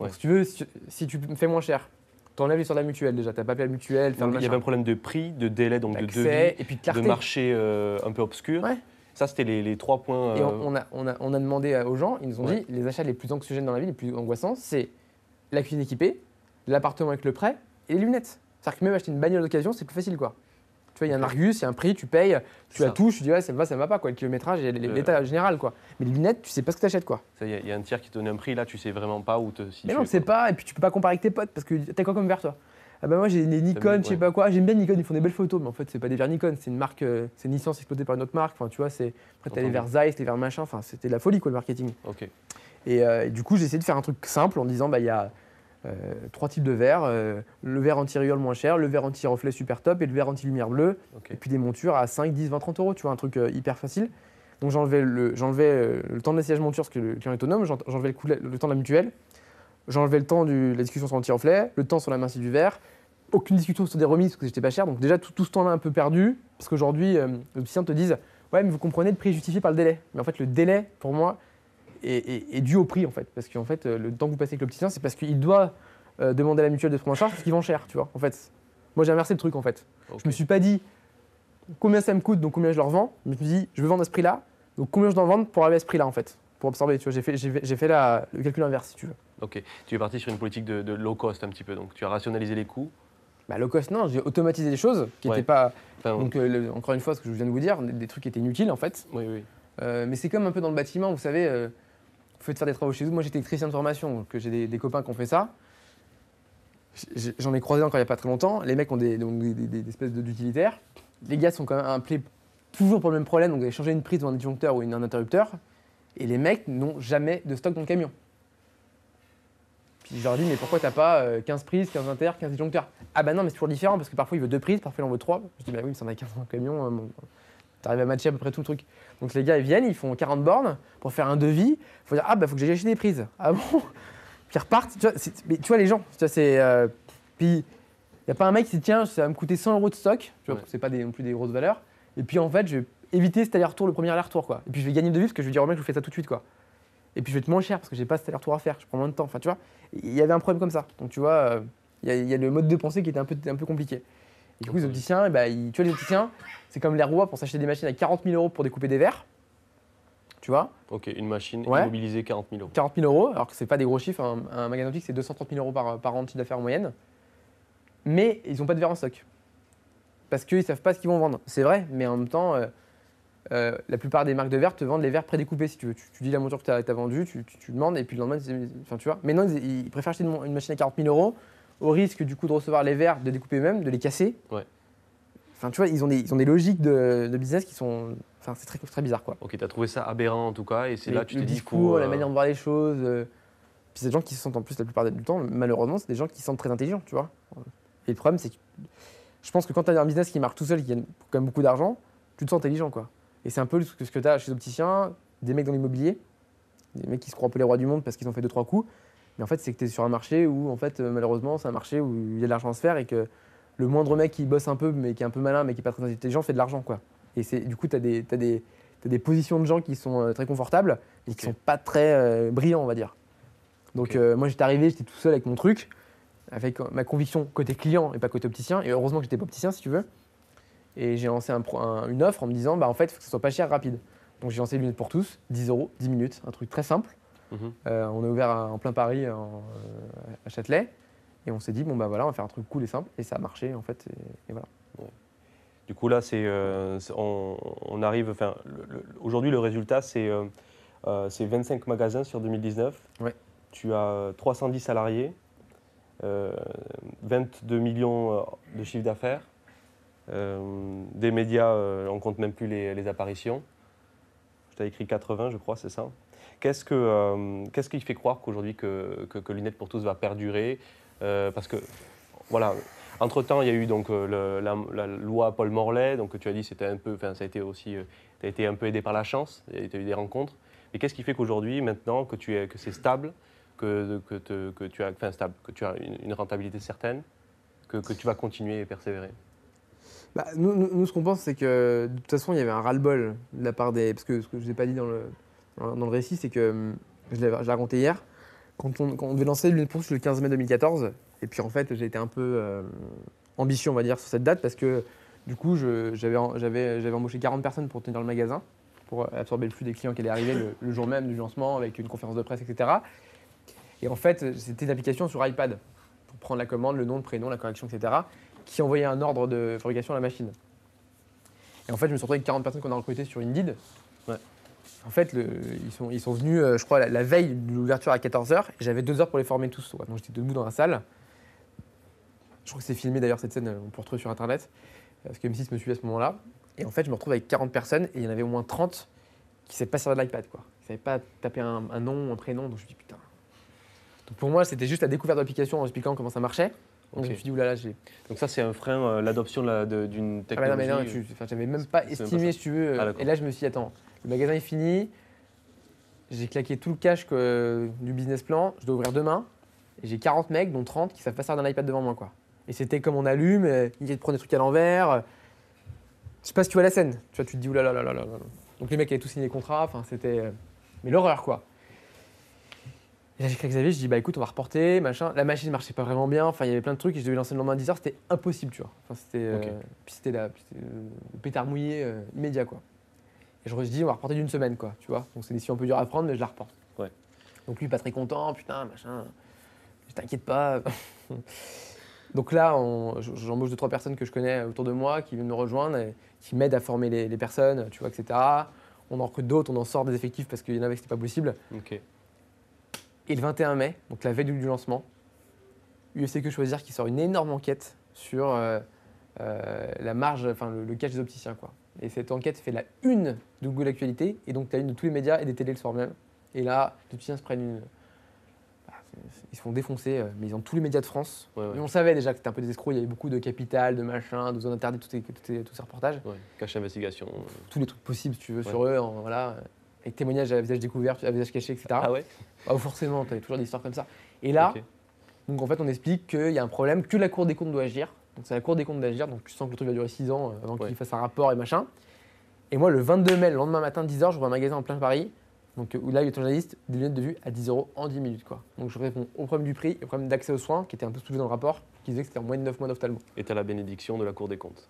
Ouais. Donc, si tu veux, si, si tu me fais moins cher, t'enlèves l'histoire de la mutuelle déjà, t'as pas appelé la mutuelle, il y avait un problème de prix, de délai, donc de devis, et puis de marché euh, un peu obscur. Ouais. Ça, c'était les, les trois points. Et euh, on, on a, on, a, on a demandé aux gens, ils nous ont Ouais. dit, les achats les plus anxiogènes dans la vie, les plus angoissants, c'est la cuisine équipée, l'appartement avec le prêt et les lunettes. C'est-à-dire que même acheter une bagnole d'occasion, c'est plus facile, quoi. Tu vois, il y a un. Argus, il y a un prix, tu payes, tu la touches, tu dis, ouais, ça me va, ça me va pas, quoi. Le kilométrage et Le- l'état général, quoi. Mais les lunettes, tu sais pas ce que t'achètes, quoi. ça, Il y, a- il y a un tiers qui te donne un prix, là, tu sais vraiment pas où te situer. Mais non, c'est pas, et puis tu peux pas comparer avec tes potes parce que t'as quoi comme verre toi? Ah bah moi j'ai des Nikon, je sais pas quoi, j'aime bien Nikon, ils font des belles photos, mais en fait c'est pas des verres Nikon, c'est une marque, euh, c'est une licence exploitée par une autre marque, enfin tu vois, c'est. Après t'as les verres Zeiss, les verres machin, enfin c'était de la folie quoi le marketing. Ok. Et, euh, et du coup j'ai essayé de faire un truc simple en disant bah il y a euh, trois types de verres, le verre anti-rayure le moins cher, le verre anti-reflet super top et le verre anti-lumière bleue, et puis des montures à 5, 10, 20, 30 euros, tu vois, un truc hyper facile. Donc j'enlevais le, j'enlevais, le temps de l'asseyage monture parce que le client est autonome, j'en- j'enlevais le, coût le temps de la mutuelle, j'enlevais le temps de la discussion sur l'anti-reflet, le temps sur la mincie du verre, aucune discussion sur des remises parce que j'étais pas cher. Donc déjà tout, tout ce temps-là un peu perdu parce qu'aujourd'hui euh, les opticiens te disent ouais mais vous comprenez le prix est justifié par le délai. Mais en fait le délai pour moi est, est- est dû au prix en fait parce qu'en fait euh, le temps que vous passez avec l'opticien c'est parce qu'il doit euh, demander à la mutuelle de se prendre en charge parce qu'ils vendent cher tu vois en fait. Moi j'ai inversé le truc en fait. Je me suis pas dit combien ça me coûte, donc combien je leur vends. Mais je me suis dit, je veux vendre à ce prix-là, donc combien je dois vendre pour arriver à ce prix-là en fait, pour absorber. Tu vois, j'ai fait, j'ai fait, la- le calcul inverse si tu veux. Ok. Tu es parti sur une politique de, de low cost un petit peu. Donc, tu as rationalisé les coûts. Bah, low cost, non, j'ai automatisé des choses qui Ouais. n'étaient pas. Enfin, Donc euh, le- encore une fois, ce que je viens de vous dire, des, des trucs qui étaient inutiles en fait. oui, oui. Euh, mais c'est comme un peu dans le bâtiment, vous savez, euh, vous faites faire des travaux chez vous. Moi j'étais électricien de formation, donc j'ai des, des copains qui ont fait ça. j'en ai croisé encore il n'y a pas très longtemps. Les mecs ont des, donc des, espèces d'utilitaires. Les gars sont quand même appelés toujours pour le même problème, donc allez changer une prise ou un disjoncteur ou une- un interrupteur. Et les mecs n'ont jamais de stock dans le camion. Puis je leur dis, mais pourquoi t'as pas euh, 15 prises, 15 inter, 15 disjoncteurs Ah bah non, mais c'est toujours différent parce que parfois il veut deux prises, parfois il en veut trois. Je dis, bah oui, mais ça en a 15 dans le camion. euh, bon, T'arrives à matcher à peu près tout le truc. Donc les gars, ils viennent, ils font 40 bornes pour faire un devis. faut dire, ah bah faut que j'aille acheter des prises. Ah bon? Puis ils repartent. Tu vois, c'est- mais tu vois les gens, tu vois, c'est. euh, puis il n'y a pas un mec qui dit, tiens, ça va me coûter 100 euros de stock. Tu vois, Ouais. c'est pas des- non plus des grosses valeurs. Et puis en fait, je vais éviter cet aller-retour, le premier aller-retour, quoi. Et puis je vais gagner le devis parce que je vais dire au mec, je vous fais ça tout de suite, quoi. Et puis je vais être moins cher parce que j'ai pas cet aller-retour à faire, je prends moins de temps. Enfin, tu vois, il y avait un problème comme ça. Donc tu vois, euh, il y, a- il y a le mode de pensée qui était un peu, un peu compliqué. Et du coup, les opticiens, ils- tu vois, les opticiens, c'est comme les rois pour s'acheter des machines à 40 000 euros pour découper des verres. Tu vois, Ok, une machine Ouais. immobilisée 40 000 euros. 40 000 euros, alors que c'est pas des gros chiffres. Un, un magasin optique, c'est 230 000 euros par, par an de chiffre d'affaires en moyenne. Mais ils n'ont pas de verre en stock. Parce qu'ils savent pas ce qu'ils vont vendre. C'est vrai, mais en même temps, euh, euh, la plupart des marques de verre te vendent les verres prédécoupés si tu veux. Tu, tu dis la monture que tu as, vendue, tu, tu- tu demandes, et puis le lendemain, enfin, tu vois. Mais non, ils, ils préfèrent acheter une, une machine à 40 000 euros au risque du coup de recevoir les verres, de découper eux-mêmes, de les casser. Ouais. Enfin, tu vois, ils ont des, ils ont des logiques de, de business qui sont. Enfin, c'est très, très bizarre, quoi. Ok, t'as trouvé ça aberrant en tout cas, et c'est là Le- que tu le t'es dit discours, faut, la euh, manière de voir les choses. euh, Puis c'est des gens qui se sentent en plus la plupart du temps, malheureusement, c'est des gens qui se sentent très intelligents, tu vois. Et le problème, c'est que je pense que quand tu as un business qui marche tout seul, qui gagne quand même beaucoup d'argent, tu te sens intelligent, quoi. Et c'est un peu ce que, tu as chez les opticiens, des mecs dans l'immobilier, des mecs qui se croient un peu les rois du monde parce qu'ils ont fait deux trois coups. Mais en fait, c'est que tu es sur un marché où, en fait, euh, malheureusement, c'est un marché où il y a de l'argent à se faire et que le moindre mec qui bosse un peu, mais qui est un peu malin, mais qui est pas très intelligent, fait de l'argent, quoi. Et c'est du coup, tu as des, t'as des, t'as des positions de gens qui sont euh, très confortables et qui Ok. sont pas très euh, brillants, on va dire. Donc euh, moi, j'étais arrivé, j'étais tout seul avec mon truc, avec ma conviction côté client et pas côté opticien. Et heureusement que j'étais pas opticien, si tu veux. Et j'ai lancé un pro- un- une offre en me disant, bah en fait, il faut que ce soit pas cher, rapide. Donc j'ai lancé les lunettes pour tous, 10 euros, 10 minutes, un truc très simple. mhm. Euh, on est ouvert à- en plein Paris, en, euh, à Châtelet. Et on s'est dit, bon bah voilà, on va faire un truc cool et simple. Et ça a marché en fait. Et, et voilà. Du coup, là, c'est, euh, on, on arrive. Enfin, aujourd'hui, le résultat, c'est, c'est 25 magasins sur 2019. Ouais. Tu as 310 salariés, euh, 22 millions de chiffre d'affaires, des médias, euh, on compte même plus les, apparitions. Je t'ai écrit 80, je crois, c'est ça. Qu'est-ce, que, euh, qui fait croire qu'aujourd'hui que, que, Lunettes pour tous va perdurer Euh, Parce que, voilà, entre-temps, il y a eu donc euh, la, loi Paul Morlet, donc tu as dit c'était un peu, ça a été aussi, tu as été un peu aidé par la chance, tu as eu des rencontres. Et qu'est-ce qui fait qu'aujourd'hui, maintenant, que tu es, que c'est stable, que, tu as, stable, que tu as une, rentabilité certaine, que tu vas continuer et persévérer? Bah, nous, ce qu'on pense, c'est que de toute façon, il y avait un ras-le-bol de la part des. Parce que ce que je vous ai pas dit dans le, récit, c'est que hum, je l'ai raconté hier. Quand on, devait lancer Lunettes pour tous le 15 mai 2014, et puis en fait, j'ai été un peu euh, ambitieux, on va dire, sur cette date, parce que du coup, j'avais embauché 40 personnes pour tenir le magasin, pour absorber le flux des clients qui allaient arriver le, le jour même du lancement, avec une conférence de presse, etc. Et en fait, c'était une application sur iPad, pour prendre la commande, le nom, le prénom, la correction, etc qui envoyait un ordre de fabrication à la machine. Et en fait, je me suis retrouvé avec 40 personnes qu'on a recrutées sur Indeed. Ouais. En fait, le- ils, sont, ils sont venus, euh, je crois, la, la veille de l'ouverture à 14h, et j'avais deux heures pour les former tous. Donc j'étais debout dans la salle. Je crois que c'est filmé d'ailleurs cette scène, euh, on peut retrouver sur internet, parce que M6 me suivait à ce moment-là. Et en fait, je me retrouve avec 40 personnes, et il y en avait au moins 30 qui ne savaient pas servir de l'iPad. quoi. Ils ne savaient pas taper un, un nom, un prénom. Donc je me dit, putain. Donc pour moi, c'était juste la découverte de l'application en expliquant comment ça marchait. Donc je me suis dit, oulala, j'ai Donc ça, c'est un frein, euh, l'adoption de la- de- d'une ah bah non, technologie. mais non, tu- j'avais même pas estimé, pas si tu veux. Ah, d'accord. et là, je me suis dit, attends, le magasin est fini, j'ai claqué tout le cash que- du business plan, je dois ouvrir demain, et j'ai 40 mecs, dont 30, qui savent pas servir d'un iPad devant moi, quoi. Et c'était comme on allume, euh, ils prenaient des trucs à l'envers. euh, Je sais pas si tu vois la scène, tu vois, tu te dis, oulala, là, là, là, là. Donc les mecs avaient tous signé les contrats, enfin, c'était. euh, mais l'horreur, quoi. Et là, j'ai écrit à Xavier, je dis, bah écoute, on va reporter, machin. La machine marchait pas vraiment bien, enfin, il y avait plein de trucs, et je devais lancer le lendemain à 10h, c'était impossible, tu vois. Enfin, c'était. euh, puis c'était la- c'était, euh, le pétard mouillé euh, immédiat, quoi. Et je me suis dit, on va reporter d'une semaine, quoi, tu vois. Donc c'est une décision un peu dure à prendre, mais je la reporte. Ouais. Donc lui, pas très content, putain, machin. Je t'inquiète pas. Donc là, on- j'embauche deux, trois personnes que je connais autour de moi qui viennent me rejoindre et qui m'aident à former les, les personnes, tu vois, etc. On en recrute d'autres, on en sort des effectifs parce qu'il y en avait que c'était pas possible. Et le 21 mai, donc la veille du lancement, UFC Que Choisir qui sort une énorme enquête sur euh, euh, la marge, enfin le, le catch des opticiens. Quoi. Et cette enquête fait la une de Google Actualité, et donc tu as une de tous les médias et des télés le soir même. Et là, les opticiens se prennent une. bah, Ils se font défoncer, euh, mais ils ont tous les médias de France. Ouais, ouais. Mais on savait déjà que c'était un peu des escrocs, il y avait beaucoup de capital, de machin, de zones interdites, tous ces, tous ces- tous ces reportages. Ouais, Cache d'investigation. Tous les trucs possibles, si tu veux, sur eux, en- voilà, avec témoignages à visage découvert, à visage caché, etc. Ah ouais Ah, forcément, tu as toujours des histoires comme ça. Et là, donc en fait, on explique qu'il y a un problème, que la Cour des comptes doit agir. Donc c'est la Cour des comptes d'agir, donc tu sens que le truc va durer 6 ans euh, avant Ouais. qu'il fasse un rapport et machin. Et moi, le 22 mai, le lendemain matin, 10h, je vois un magasin en plein Paris. Donc euh, où là, il y a ton journaliste, des lunettes de vue à 10 euros en 10 minutes. Quoi. Donc je réponds au problème du prix et au problème d'accès aux soins, qui était un peu soulevé dans le rapport, qui disait que c'était en moins de 9 mois d'ophtalmo. Et t'as la bénédiction de la Cour des comptes.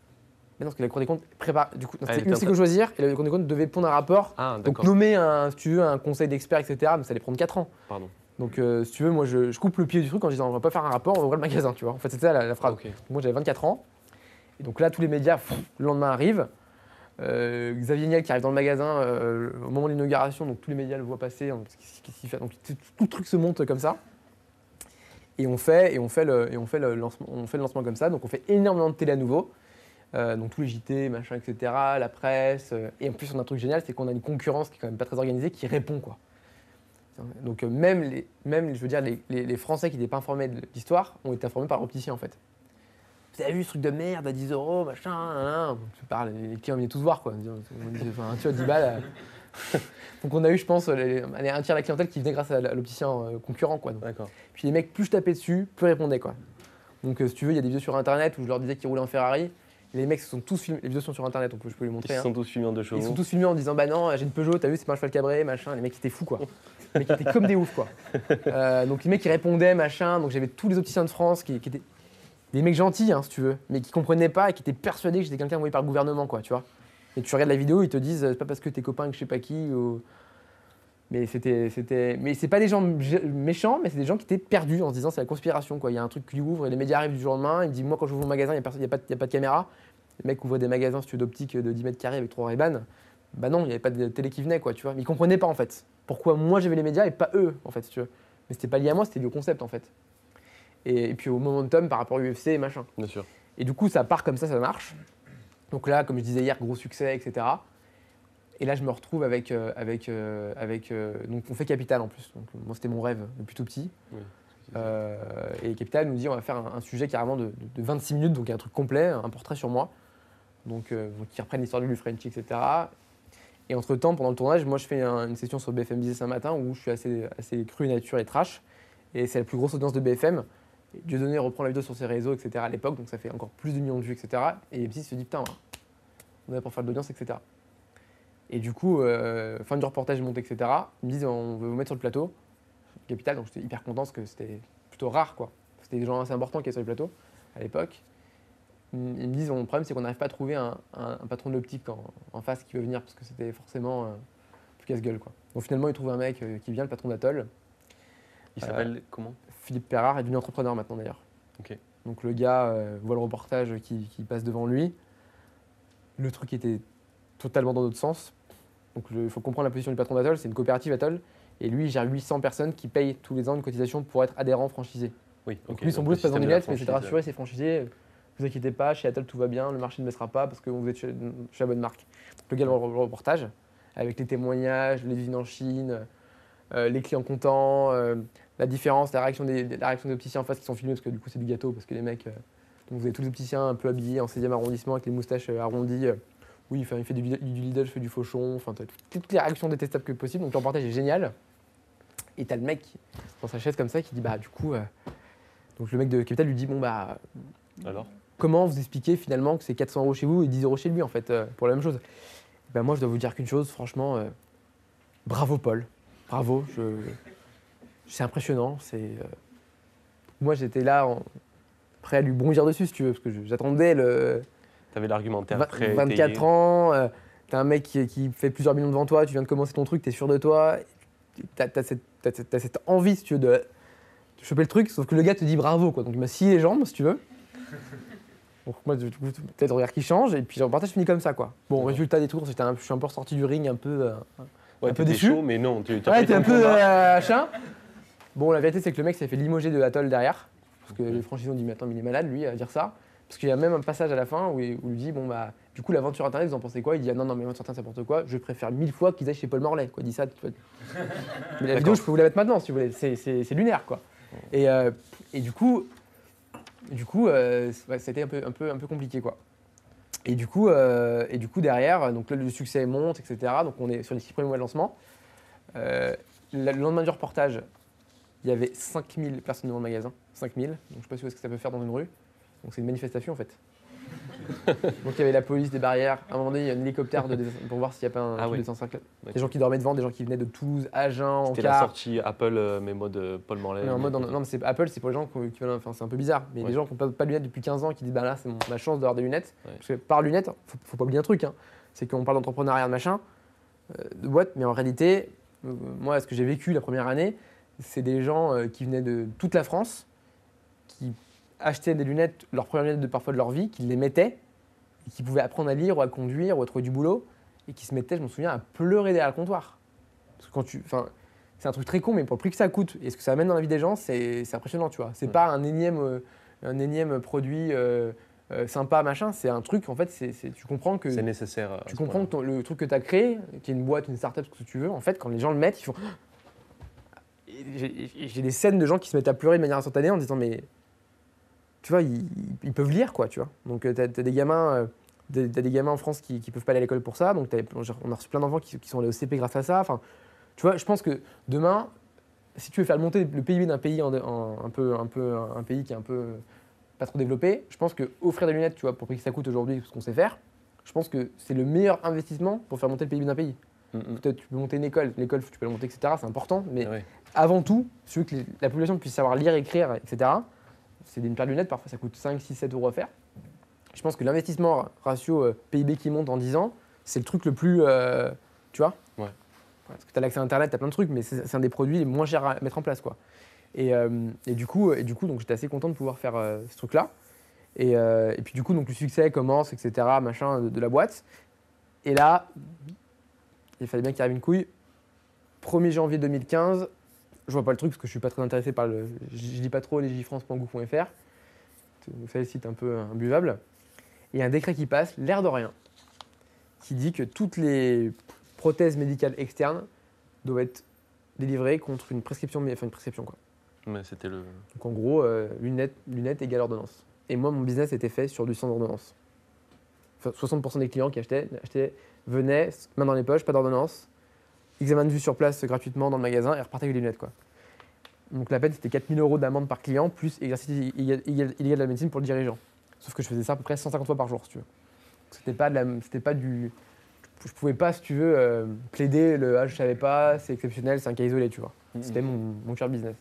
Mais non, parce que la Cour des comptes prépare. Du coup, Ah, c'était était une choisir et la Cour des comptes devait pondre un rapport. Ah, Donc nommer, un, si tu veux, un conseil d'experts, etc. Mais ça allait prendre 4 ans. Pardon. Donc, euh, si tu veux, moi, je, je coupe le pied du truc en disant on va pas faire un rapport, on va ouvrir le magasin, tu vois. En fait, c'était ça la, la phrase. Moi, j'avais 24 ans. Et donc là, tous les médias, pff, le lendemain arrivent. Euh, Xavier Niel qui arrive dans le magasin euh, au moment de l'inauguration, donc tous les médias le voient passer. hein, fait Donc tout tout le truc se monte comme ça. Et on fait, et on fait, le, et on fait, le, lancement, on fait le lancement comme ça. Donc on fait énormément de télé à nouveau. Euh, donc tous les JT, machin, etc., la presse. euh, et en plus, on a un truc génial, c'est qu'on a une concurrence qui est quand même pas très organisée, qui répond quoi. Donc euh, même, les, même je veux dire, les, les- les Français qui n'étaient pas informés de l'histoire ont été informés par l'opticien en fait. Vous avez vu ce truc de merde à 10 euros, machin, nan, nan. Tu parles, les clients venaient tous voir quoi. On enfin, tu vois, 10 balles. Donc on a eu, je pense, les- un tiers de la clientèle qui venait grâce à l'opticien concurrent quoi. D'accord. puis les mecs, plus je tapais dessus, plus ils répondaient quoi. Donc si tu veux, il y a des vidéos sur internet où je leur disais qu'ils roulaient en Ferrari. Les mecs se sont tous filmés, les vidéos sont sur internet, donc je peux les Ils montrer. se hein. sont tous filmés en deux Ils chevaux. sont tous filmés en disant bah non j'ai une Peugeot t'as vu c'est pas un cheval cabré machin les mecs étaient fous quoi les mecs étaient comme des oufs quoi Euh, donc les mecs qui répondaient machin donc j'avais tous les opticiens de France qui, qui étaient des mecs gentils hein, si tu veux mais qui comprenaient pas et qui étaient persuadés que j'étais quelqu'un envoyé par le gouvernement quoi tu vois et tu regardes la vidéo ils te disent euh, c'est pas parce que t'es copain avec je sais pas qui ou... mais c'était c'était mais c'est pas des gens mé- méchants mais c'est des gens qui étaient perdus en se disant c'est la conspiration quoi il y a un truc qui ouvre et les médias arrivent du jour au lendemain ils me disent moi quand j'ouvre mon magasin il y a, a pas de caméra les mecs ouvraient des magasins si tu veux, d'optique de 10 mètres carrés avec trois Ray-Ban. Bah non, il n'y avait pas de télé qui venait, quoi, tu vois. Ils comprenaient pas, en fait. Pourquoi moi j'avais les médias et pas eux, en fait, si tu veux. Mais c'était pas lié à moi, c'était lié au concept, en fait. Et, et puis au momentum par rapport à l'UFC et machin. Bien sûr. Et du coup, ça part comme ça, ça marche. Donc là, comme je disais hier, gros succès, etc. Et là, je me retrouve avec. euh, avec, euh, avec euh, donc, on fait Capital en plus. Donc, moi, c'était mon rêve depuis tout petit. Oui. Et Capital nous dit on va faire un, un sujet carrément de, de- de 26 minutes, donc un truc complet, un portrait sur moi. Donc, euh, qui reprennent l'histoire du Frenchy, etc. Et entre-temps, pendant le tournage, moi, je fais un- une session sur BFM Business un matin où je suis assez, assez cru, nature et trash. Et c'est la plus grosse audience de BFM. Et Dieudonné reprend la vidéo sur ses réseaux, etc. à l'époque, donc ça fait encore plus de millions de vues, etc. Et M6 se dit putain, on là pour faire de l'audience, etc. Et du coup, euh, fin du reportage monté, etc. Ils me disent on veut vous mettre sur le plateau, Capital, donc j'étais hyper content parce que c'était plutôt rare, quoi. C'était des gens assez importants qui étaient sur le plateau à l'époque. Ils me disent le problème, c'est qu'on n'arrive pas à trouver un, un- un patron de l'optique en, en face qui veut venir parce que c'était forcément euh, plus casse-gueule, quoi. Donc finalement, ils trouvent un mec euh, qui vient, le patron d'Atoll. Il s'appelle comment? Philippe Perrard est devenu entrepreneur maintenant d'ailleurs. Donc le gars euh, voit le reportage qui, qui passe devant lui. Le truc était totalement dans l'autre sens. Donc il faut comprendre la position du patron d'Atoll, c'est une coopérative Atoll. Et lui, il gère 800 personnes qui payent tous les ans une cotisation pour être adhérents franchisés. Oui. Donc lui, son boulot, le c'est pas dans les lettres, mais c'est de rassurer ses franchisés. Vous inquiétez pas, chez Atoll tout va bien, le marché ne baissera pas parce que vous êtes chez, la bonne marque. Le gars, reportage, avec les témoignages, les usines en Chine, euh, les clients contents, euh, la différence, la réaction des, opticiens en face qui sont filmés parce que du coup c'est du gâteau, parce que les mecs, euh, donc vous avez tous les opticiens un peu habillés en 16e arrondissement avec les moustaches arrondies. oui, il fait du, du Lidl, je fais du fauchon, enfin toutes les réactions détestables que possible. Donc le reportage est génial. Et t'as le mec dans sa chaise comme ça qui dit bah du coup, donc le mec de Capital lui dit bon bah Alors? Comment vous expliquez finalement que c'est 400 euros chez vous et 10 euros chez lui en fait euh, pour la même chose? Ben moi je dois vous dire qu'une chose franchement euh, bravo Paul bravo je c'est impressionnant c'est euh, moi j'étais là en- prêt à lui bondir dessus si tu veux parce que j'attendais le T'avais l'argumentaire prêt. 24 étayé. ans euh, t'as un mec qui, qui fait plusieurs millions devant toi tu viens de commencer ton truc t'es sûr de toi t'as as cette, t'as cette- t'as cette envie si tu veux de, de choper le truc sauf que le gars te dit bravo quoi donc il m'a scié les jambes si tu veux donc moi, du coup, peut-être regard qui change, et puis le reportage finit comme ça, quoi. Bon, résultat des tours, j'étais un- je suis un peu ressorti du ring, un peu... euh, Ouais, un peu t'étais déçu. chaud, mais non. Tu t'as Ouais, t'es un peu euh, machin. Bon, la vérité, c'est que le mec s'est fait limoger de Atoll derrière. Parce que les franchisés ont dit, mais attends, mais il est malade, lui, à dire ça. Parce qu'il y a même un passage à la fin où il, où il dit, bon, bah, du coup, l'aventure internet, vous en pensez quoi? Il dit, ah, non, non, mais l'aventure internet, c'est n'importe quoi. Je préfère mille fois qu'ils aillent chez Paul Morlaix. Quoi. Il dit ça. tu vois. mais la vidéo, je peux vous la mettre maintenant, si vous voulez. C'est- C'est c'est lunaire, quoi. Et, euh, et du coup, du coup euh, ouais, été un peu, un peu, compliqué, quoi. Et du coup, euh, et du coup derrière, donc là, le succès monte, etc. Donc on est sur les six premiers mois de lancement. Euh, le lendemain du reportage, il y avait 5000 personnes devant le magasin. 5000. Donc je sais pas si ce que ça peut faire dans une rue. Donc c'est une manifestation en fait. donc il y avait la police, des barrières. À un moment donné, il y a un hélicoptère de pour voir s'il n'y a pas un Ah oui. de 105 Des gens qui dormaient devant, des gens qui venaient de Toulouse, Agen, C'était la sortie Apple, euh, mais mode euh, Paul Morlaix. Mode, non, mais c'est Apple, c'est pour les gens qui, qui veulent- enfin, c'est un peu bizarre. Mais Ouais. les gens qui n'ont pas, pas de lunettes depuis 15 ans, qui disent, bah là, c'est ma chance d'avoir des lunettes. Ouais. Parce que par lunettes, faut, faut pas oublier un truc, hein, c'est qu'on parle d'entrepreneuriat de machin, euh, de boîte, mais en réalité, euh, moi, ce que j'ai vécu la première année, c'est des gens euh, qui venaient de toute la France, achetaient des lunettes, leurs premières lunettes de parfois de leur vie, qui les mettaient, et qui pouvaient apprendre à lire ou à conduire ou à trouver du boulot, et qui se mettaient, je me souviens, à pleurer derrière le comptoir. Parce que quand tu, enfin, c'est un truc très con, mais pour le prix que ça coûte et ce que ça amène dans la vie des gens, c'est impressionnant, tu vois. C'est Ouais. pas un énième, euh, un énième produit euh, euh, sympa, machin. C'est un truc, en fait, c'est tu comprends que C'est nécessaire. tu comprends que ton- le truc que tu as créé, qui est une boîte, une startup, ce que tu veux, en fait, quand les gens le mettent, ils font. J'ai des scènes de gens qui se mettent à pleurer de manière instantanée en disant, mais. Tu vois, ils, ils peuvent lire, quoi, tu vois. Donc, tu as, des gamins. euh, des- t'as des gamins en France qui, ne peuvent pas aller à l'école pour ça, donc on a reçu plein d'enfants qui, qui sont allés au CP grâce à ça. Enfin, tu vois, je pense que demain, si tu veux faire monter le PIB d'un pays en, en- un peu, un peu, un pays qui est un peu pas trop développé, je pense que offrir des lunettes, tu vois, pour prix que ça coûte aujourd'hui, ce qu'on sait faire, je pense que c'est le meilleur investissement pour faire monter le PIB d'un pays. Mm, mm. Peut-être tu peux monter une école, l'école tu peux la monter, etc. C'est important, mais avant tout, si tu veux que la population puisse savoir lire, écrire, etc. C'est une paire de lunettes, parfois ça coûte 5, 6, 7 euros à faire. Je pense que l'investissement ratio euh, PIB qui monte en 10 ans, c'est le truc le plus. euh, tu vois Ouais. Parce que tu as l'accès à Internet, tu as plein de trucs, mais c'est un des produits les moins chers à mettre en place. Quoi. Et, euh, et du coup, et du coup donc j'étais assez content de pouvoir faire ce truc-là. Et, et puis du coup, donc, le succès commence, etc., machin, de, de la boîte. Et là, il fallait bien qu'il arrive une couille. 1er janvier 2015, je vois pas le truc parce que je suis pas très intéressé par le. Je, lis pas trop legifrance.gouv.fr. Vous savez, le site un peu imbuvable. Et il y a un décret qui passe, l'air de rien, qui dit que toutes les prothèses médicales externes doivent être délivrées contre une prescription, enfin une prescription quoi. Mais c'était le. Donc en gros, euh, lunettes, lunettes égale ordonnance. Et moi, mon business était fait sur du sans ordonnance. Enfin, 60% des clients qui achetaient, achetaient, venaient, main dans les poches, pas d'ordonnance, examen de vue sur place gratuitement dans le magasin et repartaient avec les lunettes. Quoi. Donc la peine, c'était 4000 euros d'amende par client, plus exercice illégal, de la médecine pour le dirigeant. Sauf que je faisais ça à peu près 150 fois par jour, si tu veux. C'était pas, de la- c'était pas du... Je pouvais pas, si tu veux, euh, plaider le « ah, je savais pas, c'est exceptionnel, c'est un cas isolé », tu vois. C'était mon, mon cœur business.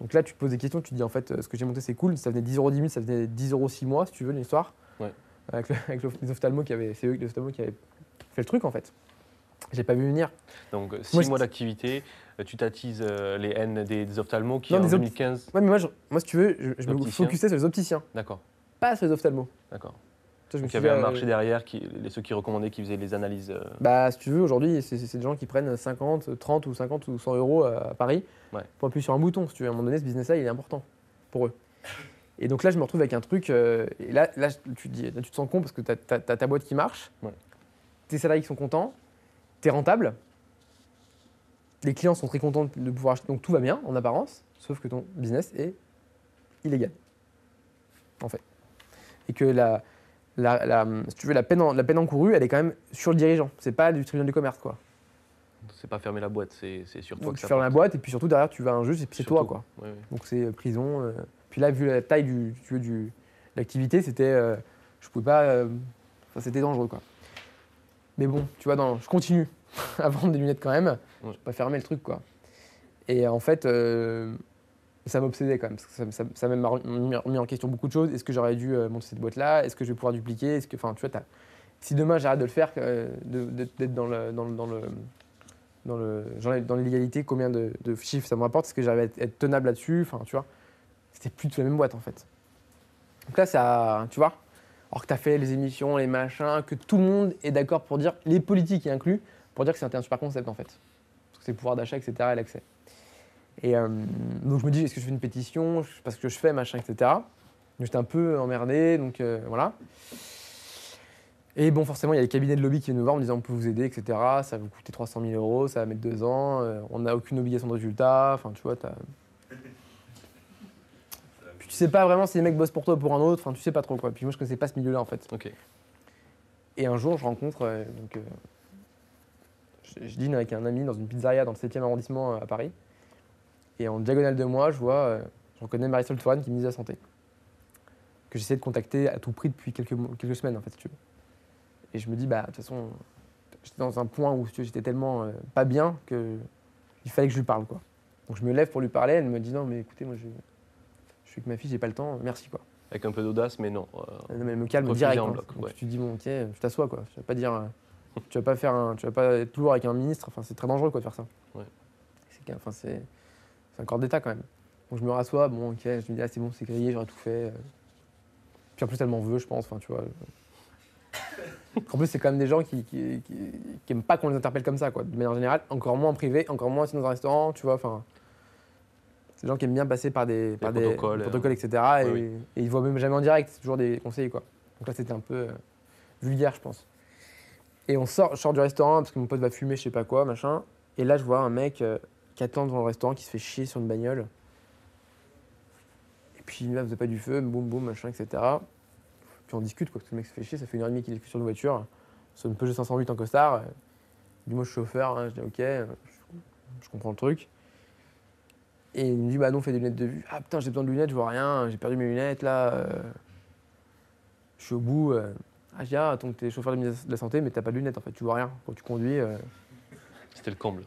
Donc là, tu te poses des questions, tu te dis en fait, euh, ce que j'ai monté, c'est cool. Ça venait 10 euros 10 000, ça venait 10 euros 6 mois, si tu veux, l'histoire. Ouais. Avec, le- avec le- les ophtalmos qui avaient, c'est eux, les ophtalmos qui avaient fait le truc en fait. J'ai pas vu venir. Donc, six Moi, mois d'activité, euh, tu t'attises euh, les haines des, des ophtalmos qui Non, en des opt- 2015. Ouais, mais moi, je- moi si tu veux, je, je me focusais sur les opticiens, D'accord, pas sur les ophtalmos. d'accord. Donc, il y avait un euh, marché derrière, qui, ceux qui recommandaient, qui faisaient les analyses. euh, Bah, si tu veux, aujourd'hui, c'est des gens qui prennent 50, 30 ou 50 ou 100 euros à Paris Ouais. pour appuyer sur un bouton. Si tu veux, à un moment donné, ce business-là, il est important pour eux. Et donc là, je me retrouve avec un truc. euh, et là, là, tu, te dis, là, tu te sens con parce que tu as, ta boîte qui marche, Ouais. tes salariés qui sont contents, tu es rentable, les clients sont très contents de pouvoir acheter. Donc tout va bien en apparence, sauf que ton business est illégal. En fait. Et que la, la, la- si tu veux, la peine, en- la peine encourue, elle est quand même sur le dirigeant. C'est pas du tribunal du commerce, quoi. C'est pas fermer la boîte, c'est sur toi Donc que tu fermes la boîte et puis surtout derrière tu vas à un juge et puis c'est toi, quoi. Donc c'est euh, prison. euh. Puis là, vu la taille du, tu veux, du, de l'activité, c'était, euh, je pouvais pas, euh, c'était dangereux, quoi. Mais bon, tu vois, dans, je continue à vendre des lunettes quand même. Je vais pas fermer le truc, quoi. Et en fait, euh, ça m'obsédait quand même. Parce que ça, m'a remis en question beaucoup de choses. Est-ce que j'aurais dû euh, monter cette boîte-là? Est-ce que je vais pouvoir dupliquer? Est-ce que, enfin, tu vois, si demain j'arrête de le faire, euh, de- de- d'être dans le, dans le, dans le, dans le, genre, dans l'illégalité, combien de, de chiffres ça me rapporte? Est-ce que j'arrive à être, tenable là-dessus? Enfin, tu vois, c'était plus tout la même boîte en fait. Donc là, ça, tu vois, alors que tu as fait les émissions, les machins, que tout le monde est d'accord pour dire, les politiques y inclus, pour dire que c'était un super concept en fait. Parce que c'est le pouvoir d'achat, etc. et l'accès. Et euh, donc je me dis, est-ce que je fais une pétition? Je sais pas ce que je fais, machin, etc. J'étais un peu emmerdé, donc euh, voilà. Et bon, forcément, il y a les cabinets de lobby qui viennent nous voir en me disant on peut vous aider, etc. Ça va vous coûter 300 000 euros, ça va mettre deux ans, euh, on n'a aucune obligation de résultat. Enfin, tu vois. Puis tu sais pas vraiment si les mecs bossent pour toi ou pour un autre, enfin, tu sais pas trop quoi. Puis moi, je connaissais pas ce milieu-là en fait. Ok. Et un jour, je rencontre. euh, donc, euh, je, je dîne avec un ami dans une pizzeria dans le 7e arrondissement euh, à Paris. Et en diagonale de moi, je vois. je reconnais Marisol Touraine qui me dit la santé. Que j'essaie de contacter à tout prix depuis quelques, semaines, en fait, si tu veux. Et je me dis, bah, de toute façon, j'étais dans un point où j'étais tellement euh, pas bien que il fallait que je lui parle, quoi. Donc je me lève pour lui parler. Elle me dit, non, mais écoutez, moi, je suis avec ma fille, j'ai pas le temps, merci, quoi. Avec un peu d'audace, mais non. euh, Non, mais elle me calme direct. en hein. bloc, Donc ouais. tu te dis bon ok, tu t'assois quoi. Tu vas pas dire, euh, tu vas pas faire un, tu vas pas être toujours avec un ministre. Enfin c'est très dangereux quoi de faire ça. Ouais. C'est qu'un- enfin c'est, c'est un corps d'état quand même. Donc je me rassois, bon ok, je me dis ah c'est bon c'est grillé, j'aurais tout fait. euh. Puis en plus elle m'en veut je pense. Enfin tu vois. En plus c'est quand même des gens qui, qui, qui, qui aiment pas qu'on les interpelle comme ça quoi. De manière générale, encore moins en privé, encore moins si dans un restaurant, tu vois. Enfin. Des gens qui aiment bien passer par des, par des protocoles, euh. protocoles, etc. Et, Oui, et ils voient même jamais en direct, c'est toujours des conseils quoi. Donc là c'était un peu euh, vulgaire je pense. Et on sort, je sors du restaurant parce que mon pote va fumer, je sais pas quoi, machin. Et là je vois un mec euh, qui attend devant le restaurant, qui se fait chier sur une bagnole. Et puis là vous avez pas du feu, boum boum, machin, etc. Puis on discute quoi, parce que le mec se fait chier, ça fait une heure et demie qu'il est sur une voiture, sur une Peugeot 508 en costard. Dit moi je suis chauffeur, hein. je dis ok, euh, je, je comprends le truc. Et il me dit bah non, fais des lunettes de vue. Ah putain, j'ai besoin de lunettes, je vois rien, j'ai perdu mes lunettes là. euh, je suis au bout. euh. Ah, je dis ah, donc t'es chauffeur de la santé, mais t'as pas de lunettes en fait, tu vois rien quand tu conduis. euh. C'était le comble.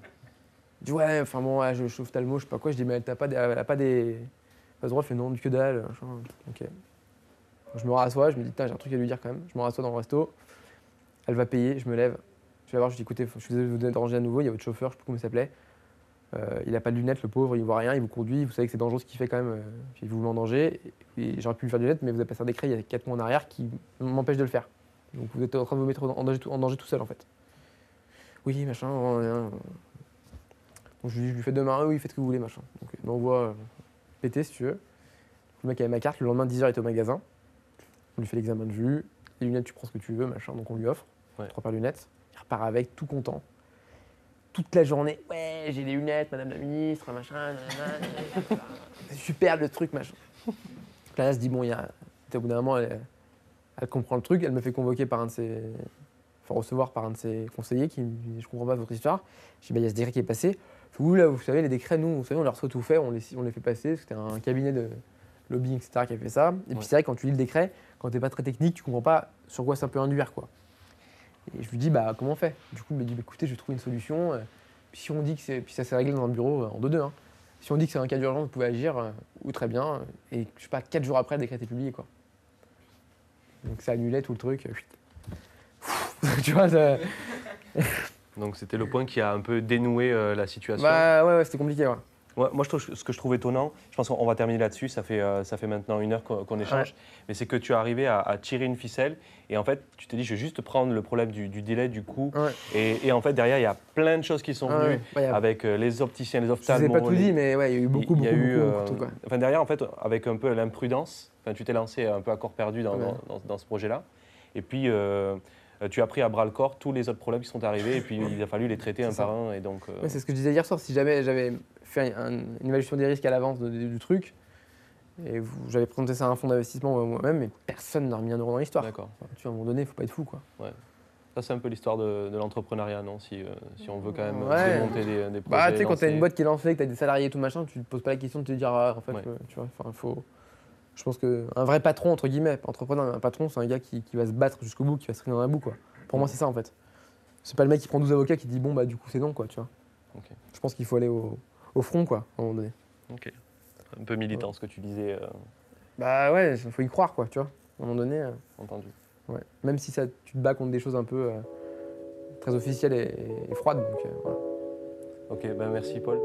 Je dis ouais, enfin bon, ouais, je chauffe talmo, je sais pas quoi. Je dis mais elle t'a pas, des- elle a pas des. Pas droit, fait non, du que dalle. Ok. Je me rassois, je me dis putain, j'ai un truc à lui dire quand même. Je me rassois dans le resto. Elle va payer, je me lève. Je vais voir, je dis écoutez, je suis désolé de vous déranger à nouveau, il y a votre chauffeur, je sais plus comment il s'appelait. Euh, il a pas de lunettes, le pauvre, il voit rien, il vous conduit, vous savez que c'est dangereux ce qu'il fait quand même, euh, il vous met en danger. Et j'aurais pu lui faire des lunettes, mais vous avez passé un décret il y a 4 mois en arrière qui m'empêche de le faire. Donc vous êtes en train de vous mettre en danger, tout- en danger tout seul en fait. Oui, machin. euh, euh. Donc je lui, je lui fais demain, oui, faites ce que vous voulez, machin. Donc il m'envoie euh, péter si tu veux. Le mec avait ma carte, le lendemain 10h il était au magasin. On lui fait l'examen de vue, les lunettes tu prends ce que tu veux, machin, donc on lui offre. Ouais. Trois paires de lunettes. Il repart avec, tout content. Toute la journée, ouais, j'ai des lunettes, madame la ministre, machin, nanana, c'est super le truc, machin. Donc là, elle se dit, bon, il y a. Au bout d'un moment, elle, elle comprend le truc, elle me fait convoquer par un de ses. Enfin, recevoir par un de ses conseillers qui me dit, je comprends pas votre histoire. Je dis, bah, il y a ce décret qui est passé. Vous, là, vous savez, les décrets, nous, vous savez, on leur reçoit tout fait, on les, on les fait passer. C'était un cabinet de lobbying, etc., qui a fait ça. Et puis c'est vrai, quand tu lis le décret, quand t'es pas très technique, tu comprends pas sur quoi ça peut induire, quoi. Et je lui dis, bah, comment on fait? Du coup, il me dit, bah, écoutez, je vais trouver une solution. euh, Puis si on dit que c'est. Puis ça s'est réglé dans un bureau euh, en 2-2. Hein. Si on dit que c'est un cas d'urgence, vous pouvez agir, euh, ou très bien. Et je sais pas, 4 jours après, le décret était publié, quoi. Donc ça annulait tout le truc. tu vois, ça... Donc c'était le point qui a un peu dénoué euh, la situation. Bah ouais, ouais c'était compliqué, ouais. Ouais, moi, je trouve, ce que je trouve étonnant, je pense qu'on va terminer là-dessus, ça fait, euh, ça fait maintenant une heure qu'on qu'on échange, mais c'est que tu es arrivé à, à tirer une ficelle et en fait, tu t'es dit, je vais juste prendre le problème du, du délai, du coût. Ouais. Et, et en fait, derrière, il y a plein de choses qui sont Ouais, venues ouais. Ouais, a- avec euh, les opticiens, les Je vous ai ophtalmos. pas tout les- dit, mais ouais, il y a eu beaucoup, il y a beaucoup, eu, beaucoup, euh, beaucoup ouais. Enfin, derrière, en fait, avec un peu l'imprudence, enfin, tu t'es lancé un peu à corps perdu dans, Ouais. dans- dans- dans ce projet-là. Et puis, euh, tu as pris à bras le corps tous les autres problèmes qui sont arrivés et puis il a fallu les traiter un ça. par un. Et donc, euh, Ouais, c'est ce que je disais hier soir. Si jamais j'avais fait un- une évaluation des risques à l'avance du truc, et j'avais présenté ça à un fonds d'investissement moi-même, mais personne n'a remis un euro dans l'histoire. d'accord. Enfin, tu vois, à un moment donné, il faut pas être fou, quoi. Ça, c'est un peu l'histoire de, de l'entrepreneuriat, non si, euh, si on veut quand même Ouais. démonter des, des projets. Bah, tu sais, quand t'as lancer- une boîte qui est lancée, que t'as des salariés et tout machin, tu te poses pas la question de te dire, ah, en fait, Ouais. euh, tu vois, enfin, faut. Je pense qu'un vrai patron, entre guillemets, pas entrepreneur, un patron, c'est un gars qui, qui va se battre jusqu'au bout, qui va se traîner dans la boue, quoi. Pour moi, c'est ça, en fait. C'est pas le mec qui prend 12 avocats qui dit, bon, bah, du coup, c'est non, quoi, tu vois. Je pense qu'il faut aller au, au front, quoi, à un moment donné. Ok. Un peu militant, ce que tu disais, euh, Bah, ouais, il faut y croire, quoi, tu vois. À un moment donné. euh, entendu. Ouais. Même si ça, tu te bats contre des choses un peu euh, très officielles et, et froides. Donc, euh, voilà. Ok, ben merci Paul.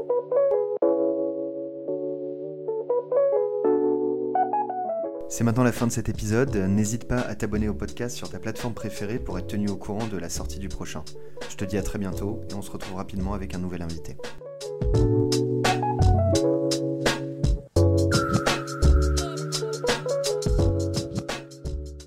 C'est maintenant la fin de cet épisode. N'hésite pas à t'abonner au podcast sur ta plateforme préférée pour être tenu au courant de la sortie du prochain. Je te dis à très bientôt et on se retrouve rapidement avec un nouvel invité. Thank you.